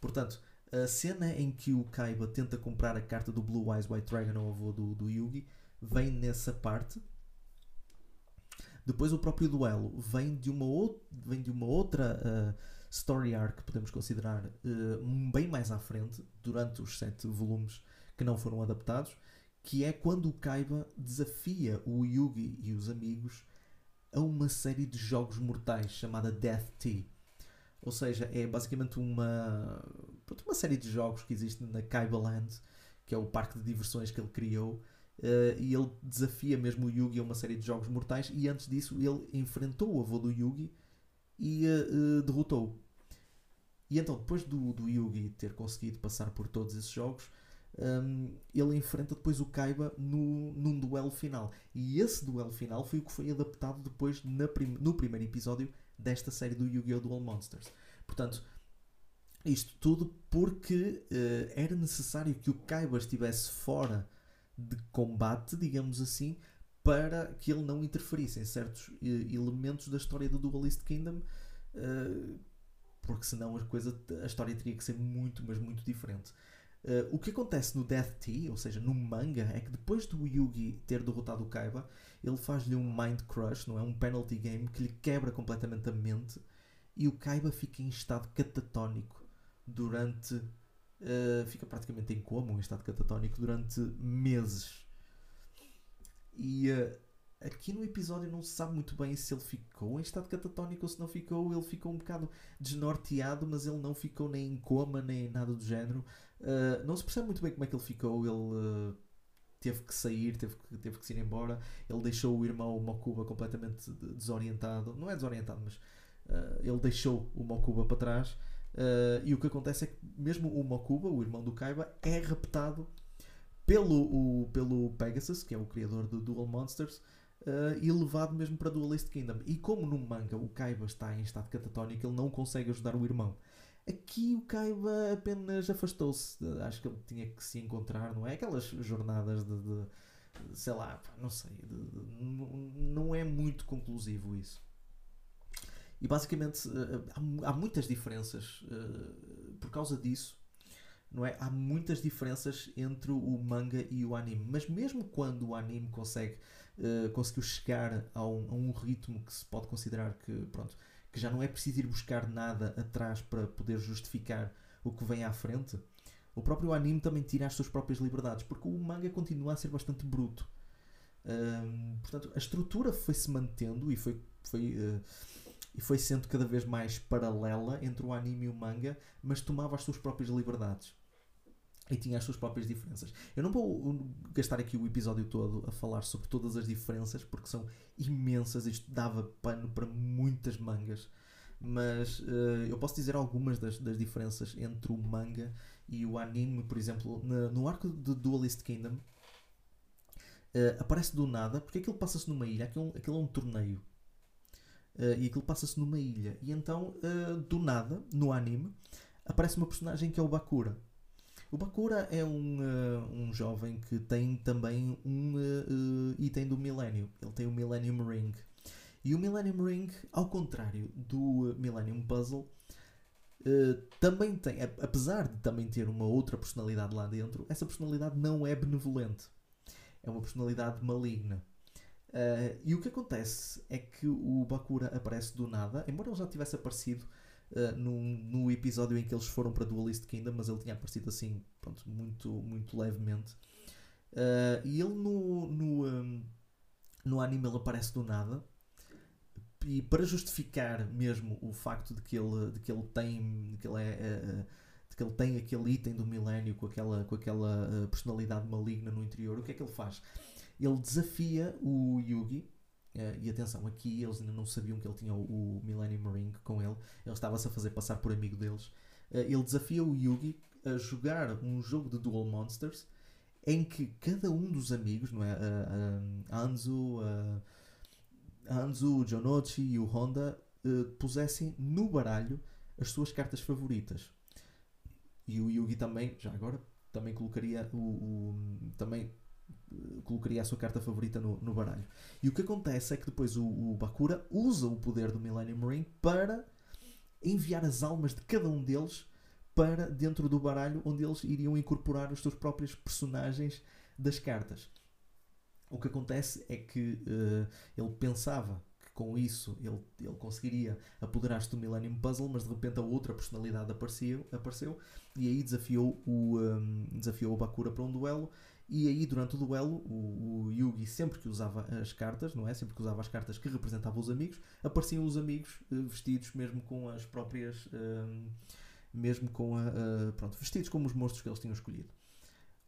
Portanto, a cena em que o Kaiba tenta comprar a carta do Blue Eyes White Dragon ao avô do, do Yugi vem nessa parte. Depois o próprio duelo vem de uma, ou, vem de uma outra uh, story arc, podemos considerar, uh, bem mais à frente, durante os sete volumes que não foram adaptados, que é quando o Kaiba desafia o Yugi e os amigos a uma série de jogos mortais chamada Death Tea. Ou seja, é basicamente uma, uma série de jogos que existe na Kaiba Land, que é o parque de diversões que ele criou, Uh, e ele desafia mesmo o Yugi a uma série de jogos mortais e antes disso ele enfrentou o avô do Yugi e uh, derrotou-o. E então, depois do, do Yugi ter conseguido passar por todos esses jogos, um, ele enfrenta depois o Kaiba no, num duelo final. E esse duelo final foi o que foi adaptado depois prim no primeiro episódio desta série do Yu-Gi-Oh! Duel Monsters. Portanto, isto tudo porque uh, era necessário que o Kaiba estivesse fora de combate, digamos assim, para que ele não interferisse em certos uh, elementos da história do Duelist Kingdom, uh, porque senão a, coisa, a história teria que ser muito, mas muito diferente. Uh, o que acontece no Death Tea, ou seja, no manga, é que depois do Yugi ter derrotado o Kaiba, ele faz-lhe um Mind Crush, não é? Um penalty game que lhe quebra completamente a mente e o Kaiba fica em estado catatónico durante. Uh, fica praticamente em coma, em estado catatónico, durante meses. E uh, aqui no episódio não se sabe muito bem se ele ficou em estado catatónico ou se não ficou. Ele ficou um bocado desnorteado, mas ele não ficou nem em coma nem nada do género. Uh, não se percebe muito bem como é que ele ficou. Ele teve que sair, teve que, teve que se ir embora. Ele deixou o irmão Mokuba completamente desorientado. Não é desorientado, mas uh, ele deixou o Mokuba para trás. E o que acontece é que mesmo o Mokuba, o irmão do Kaiba, é raptado pelo, o, pelo Pegasus, que é o criador do Duel Monsters, Uh, e levado mesmo para Duelist Kingdom. E como no manga o Kaiba está em estado catatónico, ele não consegue ajudar o irmão. Aqui o Kaiba apenas afastou-se. Acho que ele tinha que se encontrar, não é? Aquelas jornadas de. de sei lá, não sei. De, de, não é muito conclusivo isso. E basicamente eh, há, há muitas diferenças uh, por causa disso. Não é? Há muitas diferenças entre o manga e o anime. Mas mesmo quando o anime consegue conseguiu chegar a um, a um ritmo que se pode considerar que pronto, que já não é preciso ir buscar nada atrás para poder justificar o que vem à frente, o próprio anime também tira as suas próprias liberdades, porque o manga continua a ser bastante bruto. Portanto, a estrutura foi-se mantendo e foi, foi, uh, e foi sendo cada vez mais paralela entre o anime e o manga, mas tomava as suas próprias liberdades e tinha as suas próprias diferenças. Eu não vou gastar aqui o episódio todo a falar sobre todas as diferenças, porque são imensas, isto dava pano para muitas mangas, mas uh, eu posso dizer algumas das, das, diferenças entre o manga E o anime, por exemplo, no, no arco de Duelist Kingdom, uh, aparece do nada, porque aquilo passa-se numa ilha, aquilo, aquilo é um torneio. Uh, e aquilo passa-se numa ilha. E então, uh, do nada, no anime, aparece uma personagem que é o Bakura. O Bakura é um, um jovem que tem também um item do Millennium. Ele tem o Millennium Ring. E o Millennium Ring, ao contrário do Millennium Puzzle, uh, também tem, apesar de também ter uma outra personalidade lá dentro, essa personalidade não é benevolente. É uma personalidade maligna. Uh, e o que acontece é que o Bakura aparece do nada, embora ele já tivesse aparecido uh, no, no episódio em que eles foram para Duelist Kingdom, mas ele tinha aparecido assim, pronto, muito, muito levemente. Uh, e ele no, no, um, no anime ele aparece do nada e para justificar mesmo o facto de que ele, de que ele tem de que ele, é, de que ele tem aquele item do milénio com aquela, com aquela personalidade maligna no interior, o que é que ele faz? Ele desafia o Yugi, uh, e atenção, aqui eles ainda não sabiam que ele tinha o, o Millennium Ring com ele, ele estava-se a fazer passar por amigo deles. ele desafia o Yugi a jogar um jogo de Duel Monsters em que cada um dos amigos, não é? Uh, Anzu, Anzu, o Jonochi e o Honda uh, pusessem no baralho as suas cartas favoritas. E o Yugi também, já agora, também colocaria o, o também uh, colocaria a sua carta favorita no, no, baralho. E o que acontece é que depois o, o, Bakura usa o poder do Millennium Ring para enviar as almas de cada um deles para dentro do baralho onde eles iriam incorporar os seus próprios personagens das cartas. O que acontece é que uh, ele pensava que com isso ele, ele conseguiria apoderar-se do Millennium Puzzle, mas de repente a outra personalidade apareceu, apareceu e aí desafiou o, um, ehm, desafiou o Bakura para um duelo. E aí, durante o duelo, o, o, Yugi, sempre que usava as cartas, não é? Sempre que usava as cartas que representavam os amigos, apareciam os amigos uh, vestidos mesmo com as próprias. Uh, mesmo com a. Uh, pronto, vestidos como os monstros que eles tinham escolhido.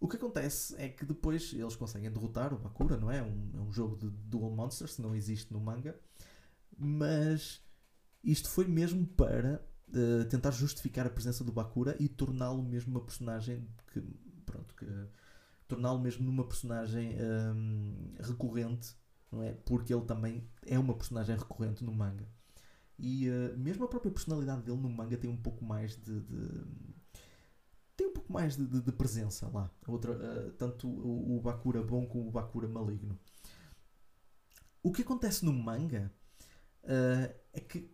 O que acontece é que depois eles conseguem derrotar o Bakura, não é? é um, é um jogo de Dual Monsters, não existe no manga, mas isto foi mesmo para uh, tentar justificar a presença do Bakura e torná-lo mesmo uma personagem que, pronto, que torná-lo mesmo numa personagem um, recorrente, não é? Porque ele também é uma personagem recorrente no manga. E uh, mesmo a própria personalidade dele no manga tem um pouco mais de, de tem um pouco mais de, de, de presença lá. Outra, uh, tanto o, o, Bakura bom como o Bakura maligno. O que acontece no manga uh, é que,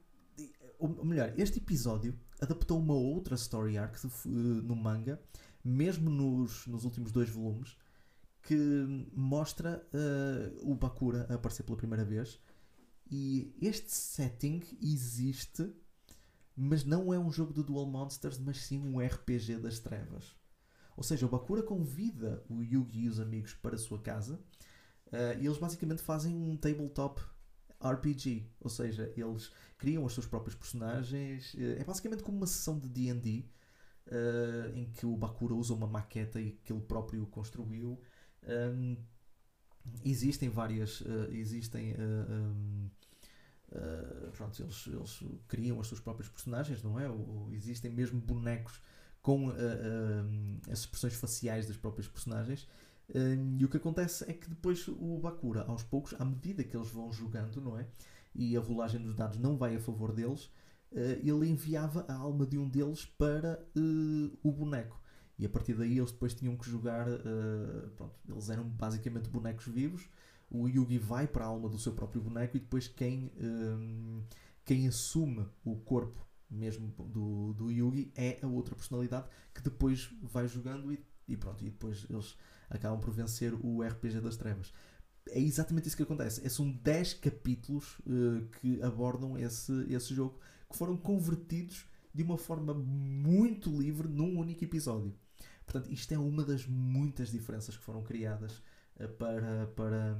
ou melhor, este episódio adaptou uma outra story arc no manga, mesmo nos, nos últimos dois volumes, que mostra o Bakura a aparecer pela primeira vez. E este setting existe mas não é um jogo de Dual Monsters, mas sim um RPG das trevas. Ou seja, o Bakura convida o Yugi e os amigos para a sua casa uh, e eles basicamente fazem um tabletop RPG. Ou seja, eles criam os seus próprios personagens. Uh, é basicamente como uma sessão de DD uh, eh, em que o Bakura usa uma maqueta e que ele próprio construiu. Um, existem várias. existem. Um, Uh, pronto, eles, eles criam as suas próprias personagens, não é? Ou, existem mesmo bonecos com uh, uh, as expressões faciais das próprias personagens. e o que acontece é que depois o Bakura, aos poucos, à medida que eles vão jogando, não é? E a rolagem dos dados não vai a favor deles, ele enviava a alma de um deles para o boneco. E a partir daí eles depois tinham que jogar. pronto, eles eram basicamente bonecos vivos o Yugi vai para a alma do seu próprio boneco e depois quem, quem assume o corpo mesmo do, do Yugi é a outra personalidade que depois vai jogando e, e pronto, e depois eles acabam por vencer o RPG das trevas. É exatamente isso que acontece. Esses são 10 capítulos uh, que abordam esse, esse jogo que foram convertidos de uma forma muito livre num único episódio. Portanto, isto é uma das muitas diferenças que foram criadas eh, para, para,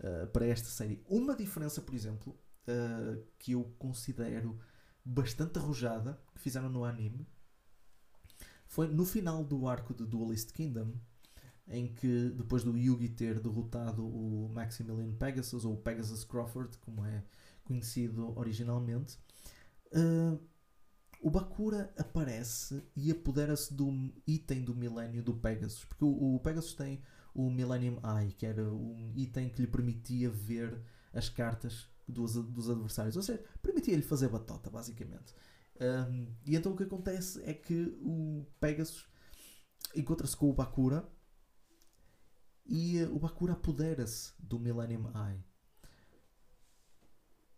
uh, para esta série. Uma diferença, por exemplo, uh, que eu considero bastante arrojada, que fizeram no anime, foi no final do arco de Duelist Kingdom, em que depois do Yugi ter derrotado o Maximilian Pegasus, ou Pegasus Crawford, como é conhecido originalmente, uh, o Bakura aparece e apodera-se do item do milénio do Pegasus. Porque o, o, Pegasus tem o Millennium Eye, que era um item que lhe permitia ver as cartas dos, dos adversários. Ou seja, permitia-lhe fazer batota, basicamente. Um, e então o que acontece é que o Pegasus encontra-se com o Bakura e uh, o Bakura apodera-se do Millennium Eye.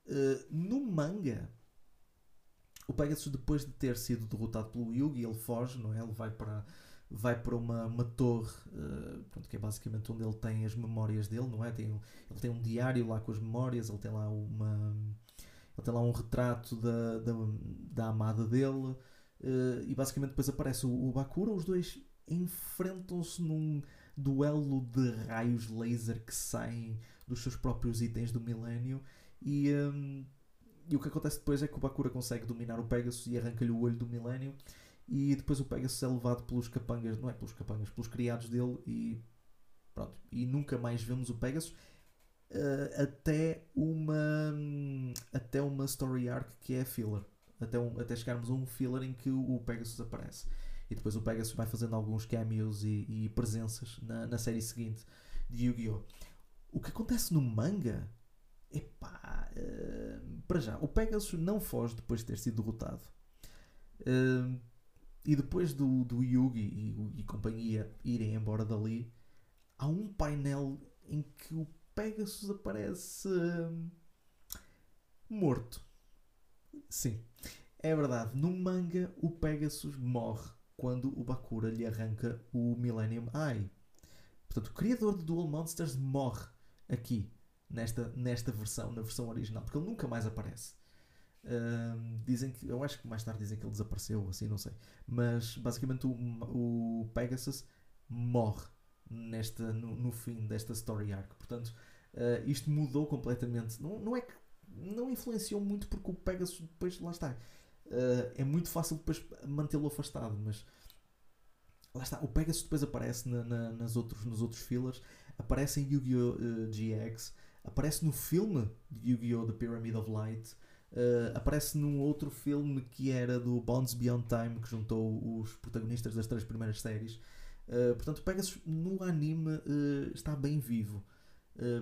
Uh, no manga, o Pegasus, depois de ter sido derrotado pelo Yugi, ele foge, não é? Ele vai para, vai para uma, uma torre, uh, pronto, que é basicamente onde ele tem as memórias dele, não é? Tem, ele tem um diário lá com as memórias, ele tem lá uma. Ele tem lá um retrato da, da, da amada dele. Uh, e basicamente depois aparece o, o Bakura, os dois enfrentam-se num duelo de raios laser que saem dos seus próprios itens do milénio e, um, e o que acontece depois é que o Bakura consegue dominar o Pegasus e arranca-lhe o olho do milénio e depois o Pegasus é levado pelos capangas, não é pelos capangas, pelos criados dele e pronto, e nunca mais vemos o Pegasus uh, até uma até uma story arc que é filler até, um, até chegarmos a um filler em que o Pegasus aparece e depois o Pegasus vai fazendo alguns cameos e, e presenças na, na série seguinte de Yu-Gi-Oh! O que acontece no manga, epá, uh, para já, o Pegasus não foge depois de ter sido derrotado. Uh, e depois do, do Yugi e, e, companhia irem embora dali, há um painel em que o Pegasus aparece uh, morto. Sim, é verdade. No manga, o Pegasus morre quando o Bakura lhe arranca o Millennium Eye. Portanto, o criador de Duel Monsters morre aqui, nesta, nesta versão, na versão original, porque ele nunca mais aparece. Dizem que, eu acho que mais tarde dizem que ele desapareceu, assim, não sei. Mas basicamente o, o Pegasus morre nesta, no, no, fim desta story arc. Portanto, uh, isto mudou completamente. Não, não é que não influenciou muito porque o Pegasus depois lá está uh, é muito fácil depois mantê-lo afastado, mas lá está, o Pegasus depois aparece na, na, nas outros, nos outros fillers, aparece em Yu-Gi-Oh! Uh, eh, GX, aparece no filme de Yu-Gi-Oh! The Pyramid of Light, uh, aparece num outro filme que era do Bonds Beyond Time, que juntou os protagonistas das três primeiras séries. Uh, portanto, o Pegasus no anime está bem vivo.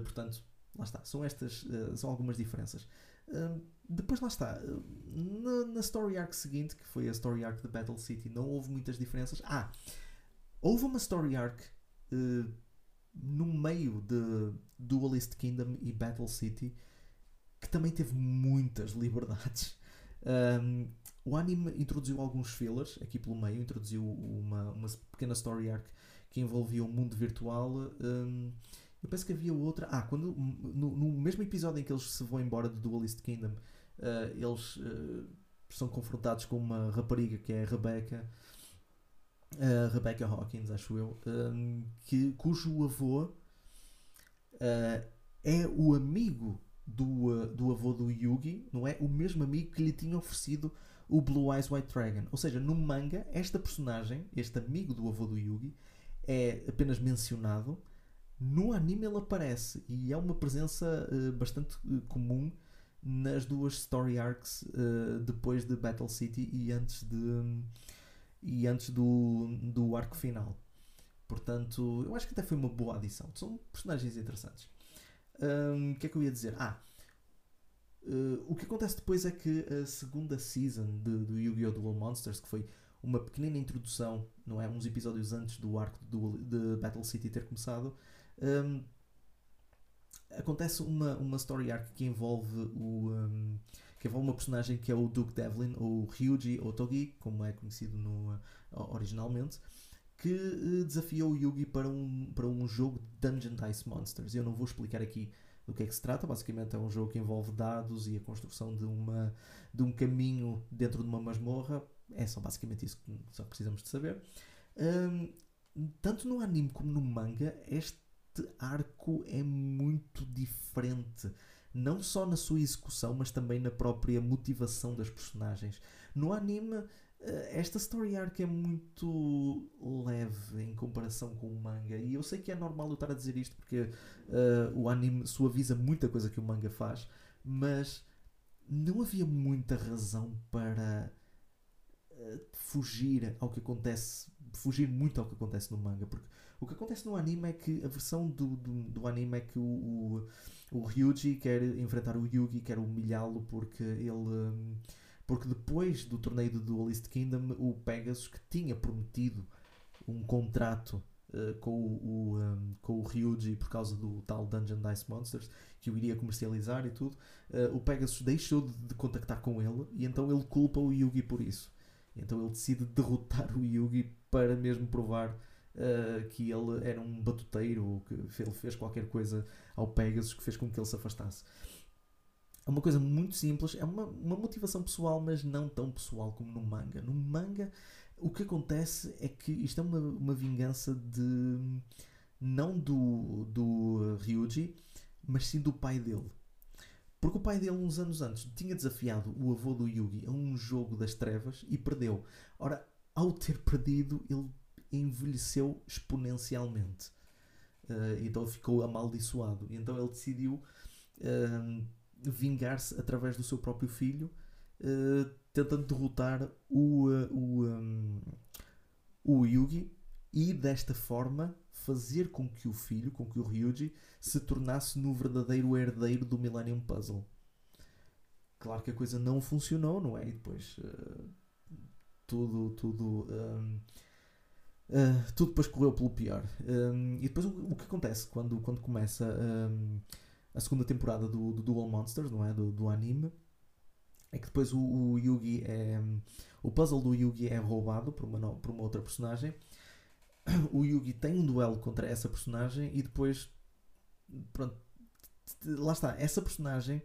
portanto, lá está, são estas, são algumas diferenças depois lá está. Na, na, story arc seguinte, que foi a story arc de Battle City, não houve muitas diferenças. Ah, houve uma story arc uh, no meio de Dualist Kingdom e Battle City que também teve muitas liberdades. Um, o anime introduziu alguns fillers aqui pelo meio, introduziu uma, uma pequena story arc que envolvia o um mundo virtual. Um, eu penso que havia outra. Ah, quando, no, no, mesmo episódio em que eles se vão embora do Dualist Kingdom, eles uh, são confrontados com uma rapariga que é a Rebecca. Uh, Rebecca Hawkins, acho eu, um, que, cujo avô é o amigo do, do avô do Yugi, não é? O mesmo amigo que lhe tinha oferecido o Blue Eyes White Dragon. Ou seja, no manga, esta personagem, este amigo do avô do Yugi, é apenas mencionado no anime ele aparece e é uma presença uh, bastante uh, comum nas duas story arcs uh, depois de Battle City e antes de e antes do, do arco final. Portanto, eu acho que até foi uma boa adição. São personagens interessantes. Um, o que é que eu ia dizer? Ah, uh, o que acontece depois é que a segunda season de, do Yu-Gi-Oh! Duel Monsters, que foi uma pequenina introdução, não é? Uns episódios antes do arco de, de Battle City ter começado, um, acontece uma, uma story arc que envolve o um, que envolve uma personagem que é o Duke Devlin ou Ryuji Otogi como é conhecido no, originalmente que uh, desafiou o Yugi para um, para um jogo de Dungeon Dice Monsters. Eu não vou explicar aqui do que é que se trata. Basicamente é um jogo que envolve dados e a construção de, uma, de um caminho dentro de uma masmorra. É só basicamente isso que só precisamos de saber. Um, tanto no anime como no manga este este arco é muito diferente. Não só na sua execução, mas também na própria motivação das personagens. No anime, eh, esta story arc é muito leve em comparação com o manga. E eu sei que é normal eu estar a dizer isto porque uh, o anime suaviza muita coisa que o manga faz, mas não havia muita razão para uh, fugir ao que acontece, fugir muito ao que acontece no manga, porque o que acontece no anime é que a versão do, do, do anime é que o, o, o, Ryuji quer enfrentar o Yugi, quer humilhá-lo porque ele. Um, porque depois do torneio do Duelist Kingdom, o Pegasus, que tinha prometido um contrato uh, com, o, um, com o Ryuji por causa do tal Dungeon Dice Monsters, que o iria comercializar e tudo, uh, o Pegasus deixou de, de, contactar com ele e então ele culpa o Yugi por isso. Então ele decide derrotar o Yugi para mesmo provar uh, que ele era um batuteiro que ele fez qualquer coisa ao Pegasus que fez com que ele se afastasse. É uma coisa muito simples, é uma, uma motivação pessoal, mas não tão pessoal como no manga. No manga, o que acontece é que isto é uma, uma vingança de. não do, do Ryuji, mas sim do pai dele. Porque o pai dele, uns anos antes, tinha desafiado o avô do Yugi a um jogo das trevas e perdeu. Ora, ao ter perdido, ele envelheceu exponencialmente. Uh, então ficou amaldiçoado. Então ele decidiu. Uh, vingar-se através do seu próprio filho, uh, tentando derrotar o, uh, o, um, o Yugi e desta forma fazer com que o filho, com que o Ryuji, se tornasse no verdadeiro herdeiro do Millennium Puzzle. Claro que a coisa não funcionou, não é? E depois uh, tudo, tudo, um, uh, tudo depois correu pelo pior. Um, e depois o, o, que acontece quando, quando começa um, a segunda temporada do, do Duel Monsters, não é? Do, do anime. É que depois o, o, Yugi é. O puzzle do Yugi é roubado por uma, por uma outra personagem. O Yugi tem um duelo contra essa personagem e depois. Pronto. Lá está. Essa personagem,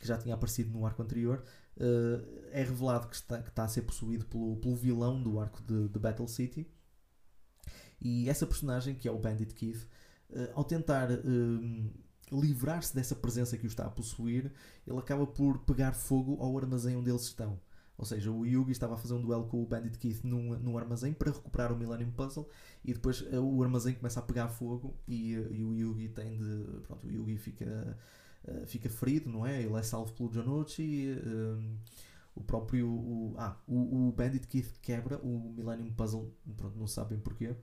que já tinha aparecido no arco anterior, uh, é revelado que está, que está a ser possuído pelo, pelo vilão do arco de, de Battle City. E essa personagem, que é o Bandit Keith, uh, ao tentar. Uh, livrar-se dessa presença que o está a possuir, ele acaba por pegar fogo ao armazém onde eles estão. Ou seja, o Yugi estava a fazer um duelo com o Bandit Keith num, num armazém para recuperar o Millennium Puzzle e depois uh, o armazém começa a pegar fogo e, uh, e o Yugi tem de. Pronto, o Yugi fica, uh, fica ferido, não é? Ele é salvo pelo Jonuchi. o próprio. O, ah, o, o Bandit Keith quebra o Millennium Puzzle, pronto, não sabem porquê.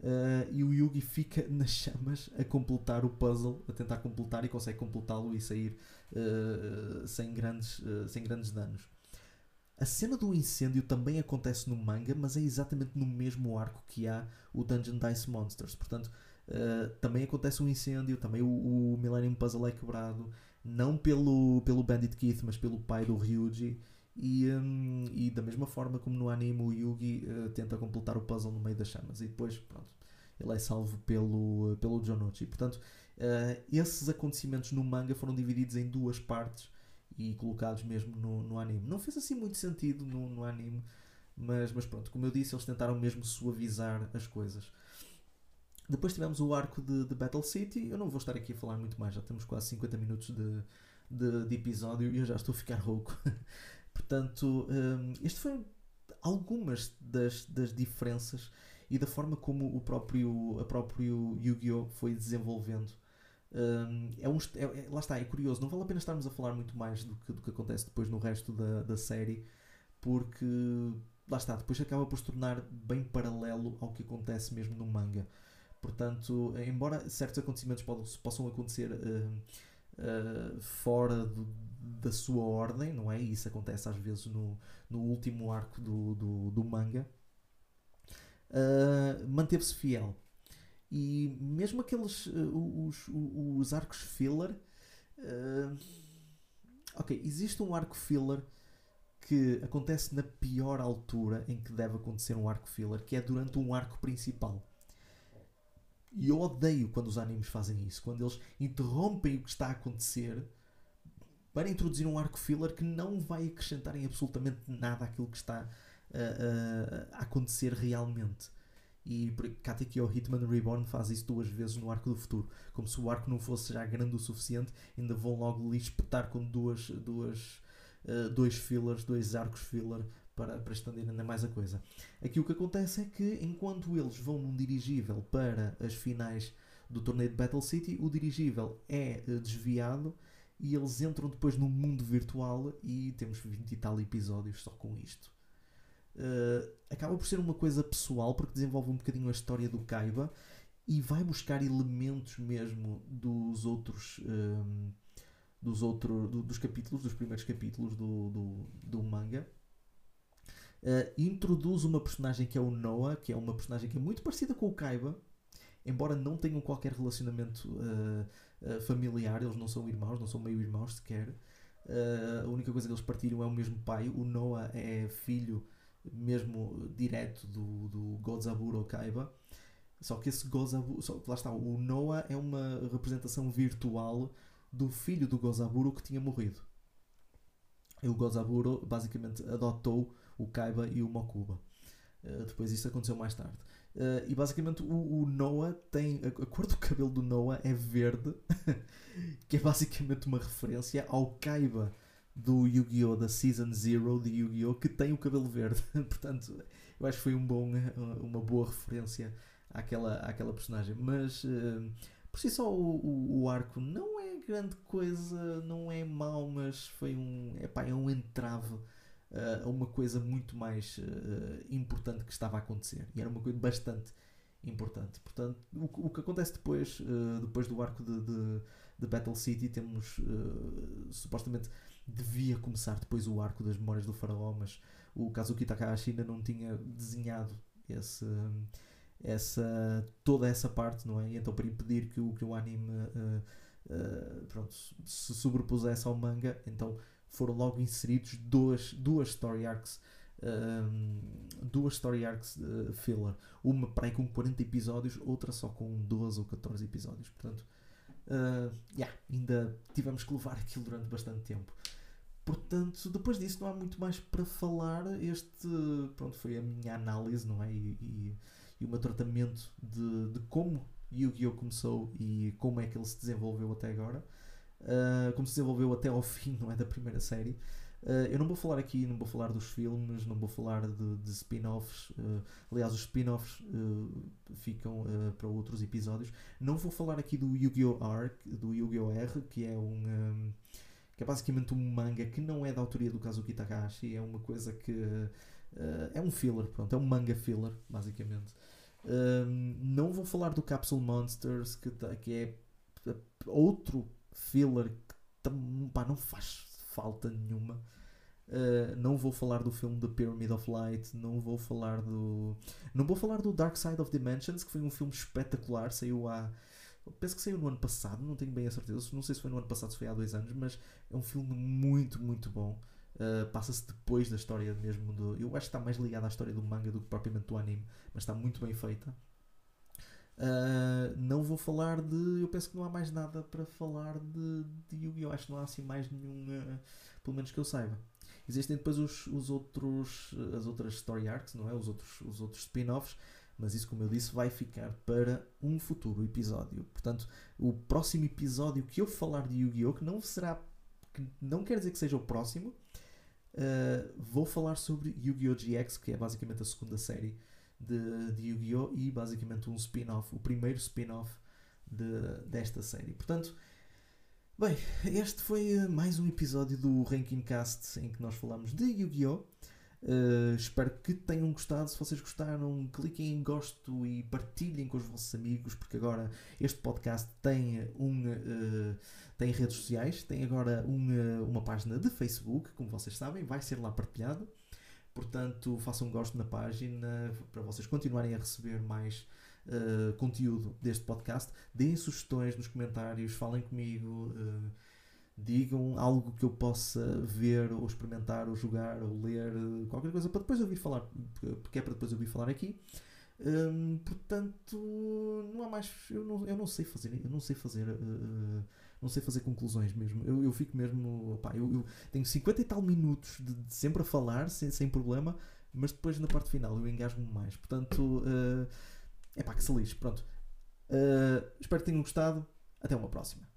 Uh, e o Yugi fica nas chamas a completar o puzzle, a tentar completar e consegue completá-lo e sair uh, sem, grandes, uh, sem grandes danos. A cena do incêndio também acontece no manga, mas é exatamente no mesmo arco que há o Dungeon Dice Monsters. Portanto, também acontece um incêndio, também o, o, Millennium Puzzle é quebrado, não pelo, pelo Bandit Keith, mas pelo pai do Ryuji. E, um, e da mesma forma como no anime o Yugi uh, tenta completar o puzzle no meio das chamas e depois pronto, ele é salvo pelo, pelo Jonochi. Portanto, uh, esses acontecimentos no manga foram divididos em duas partes e colocados mesmo no, no anime. Não fez assim muito sentido no, no anime, mas, mas pronto, como eu disse, eles tentaram mesmo suavizar as coisas. Depois tivemos o arco de, de Battle City. Eu não vou estar aqui a falar muito mais, já temos quase 50 minutos de, de, de episódio e eu já estou a ficar rouco. Portanto, um, este foi algumas das, das diferenças e da forma como o próprio, a próprio Yu-Gi-Oh! foi desenvolvendo. Um, é um, é, é, lá está, é curioso, não vale a pena estarmos a falar muito mais do que, do que acontece depois no resto da, da série, porque lá está, depois acaba por se tornar bem paralelo ao que acontece mesmo no manga. Portanto, embora certos acontecimentos possam acontecer uh, uh, fora do, da sua ordem, não é? E isso acontece às vezes no, no último arco do, do, do manga. Uh, manteve-se fiel. E mesmo aqueles uh, os, os, os, arcos filler. Uh, ok, existe um arco filler que acontece na pior altura em que deve acontecer um arco filler, que é durante um arco principal. E eu odeio quando os animes fazem isso, quando eles interrompem o que está a acontecer para introduzir um arco filler que não vai acrescentar em absolutamente nada aquilo que está a, a acontecer realmente. E Katekyo Hitman Reborn faz isso duas vezes no arco do futuro. Como se o arco não fosse já grande o suficiente, ainda vão logo lhe espetar com duas, duas, uh, dois fillers, dois arcos filler para, para estender ainda mais a coisa. Aqui o que acontece é que enquanto eles vão num dirigível para as finais do torneio de Battle City, o dirigível é uh, desviado e eles entram depois no mundo virtual e temos 20 e tal episódios só com isto. Uh, acaba por ser uma coisa pessoal porque desenvolve um bocadinho a história do Kaiba e vai buscar elementos mesmo dos outros um, dos outros do, dos capítulos dos primeiros capítulos do, do, do manga. Uh, introduz uma personagem que é o Noah que é uma personagem que é muito parecida com o Kaiba embora não tenham qualquer relacionamento uh, uh, familiar eles não são irmãos não são meio irmãos sequer a única coisa que eles partilham é o mesmo pai o Noah é filho mesmo direto do, do Godzaburo Kaiba só que esse Gozaburo, só, lá está, o Noah é uma representação virtual do filho do Gozaburo que tinha morrido. E o Gozaburo basicamente adotou o Kaiba e o Mokuba. Uh, depois isso aconteceu mais tarde. Uh, e basicamente o, o, Noah tem. A, cor do cabelo do Noah é verde, que é basicamente uma referência ao Kaiba do Yu-Gi-Oh! da Season Zero de Yu-Gi-Oh! que tem o cabelo verde. Portanto, eu acho que foi um bom, uma boa referência àquela, àquela personagem. Mas uh, por si só o, o, o, arco não é grande coisa, não é mau, mas foi um, epá, é um entrave uh, a uma coisa muito mais uh, importante que estava a acontecer. E era uma coisa bastante importante. Portanto, o, o que acontece depois, depois do arco de, de, de Battle City, temos supostamente devia começar depois o arco das memórias do faraó, mas o Kazuki Takahashi ainda não tinha desenhado esse essa, toda essa parte, não é? E então para impedir que o, que o anime uh, uh, pronto, se sobrepusesse ao manga, então foram logo inseridos duas, duas story arcs um, duas story arcs uh, filler. Uma para com 40 episódios, outra só com 12 ou 14 episódios. Portanto, uh, yeah, ainda tivemos que levar aquilo durante bastante tempo. Portanto, depois disso não há muito mais para falar. Este pronto, foi a minha análise, não é? E, e e o meu tratamento de, de como Yu-Gi-Oh! começou e como é que ele se desenvolveu até agora. Uh, como se desenvolveu até ao fim, não é? Da primeira série. Uh, eu não vou falar aqui, não vou falar dos filmes, não vou falar de, de spin-offs. Uh, aliás, os spin-offs ficam para outros episódios. Não vou falar aqui do Yu-Gi-Oh! Arc, do Yu-Gi-Oh! R, que é um. um que é basicamente um manga que não é da autoria do Kazuki Takahashi, é uma coisa que Uh, é um filler, pronto, é um manga filler, basicamente. Um, não vou falar do Capsule Monsters, que, tá, que é outro filler que pá, não faz falta nenhuma. Uh, não vou falar do filme The Pyramid of Light, não vou falar do. Não vou falar do Dark Side of Dimensions, que foi um filme espetacular, saiu há. Penso que saiu no ano passado, não tenho bem a certeza, não sei se foi no ano passado, se foi há dois anos, mas é um filme muito, muito bom. Uh, Passa-se depois da história mesmo do. Eu acho que está mais ligado à história do manga do que propriamente do anime, mas está muito bem feita. Uh, não vou falar de. Eu penso que não há mais nada para falar de, de Yu-Gi-Oh! Acho que não há assim mais nenhum. Uh, pelo menos que eu saiba. Existem depois os, os outros, as outras story arcs, não é? Os outros, os outros spin-offs, mas isso, como eu disse, vai ficar para um futuro episódio. Portanto, o próximo episódio que eu falar de Yu-Gi-Oh! que não será. que não quer dizer que seja o próximo, Uh, vou falar sobre Yu-Gi-Oh! GX, que é basicamente a segunda série de, de Yu-Gi-Oh! e basicamente um spin-off, o primeiro spin-off de, desta série. Portanto, bem, este foi mais um episódio do Ranking Cast em que nós falamos de Yu-Gi-Oh! Uh, espero que tenham gostado. Se vocês gostaram, cliquem em gosto e partilhem com os vossos amigos, porque agora este podcast tem um. Uh, tem redes sociais, tem agora uma, uma página de Facebook, como vocês sabem, vai ser lá partilhado. Portanto, façam um gosto na página para vocês continuarem a receber mais uh, conteúdo deste podcast. Deem sugestões nos comentários, falem comigo, digam algo que eu possa ver, ou experimentar, ou jogar, ou ler, qualquer coisa para depois eu vir falar, porque é para depois eu vir falar aqui. Um, portanto, não há mais. Eu não, eu não sei fazer. Eu não sei fazer. Uh, não sei fazer conclusões mesmo. Eu, eu fico mesmo. Opá, eu, eu, tenho 50 e tal minutos de, de sempre a falar, sem, sem problema, mas depois na parte final eu engasgo-me mais. Portanto, é uh, pá, que se lixe. Pronto. Uh, espero que tenham gostado. Até uma próxima.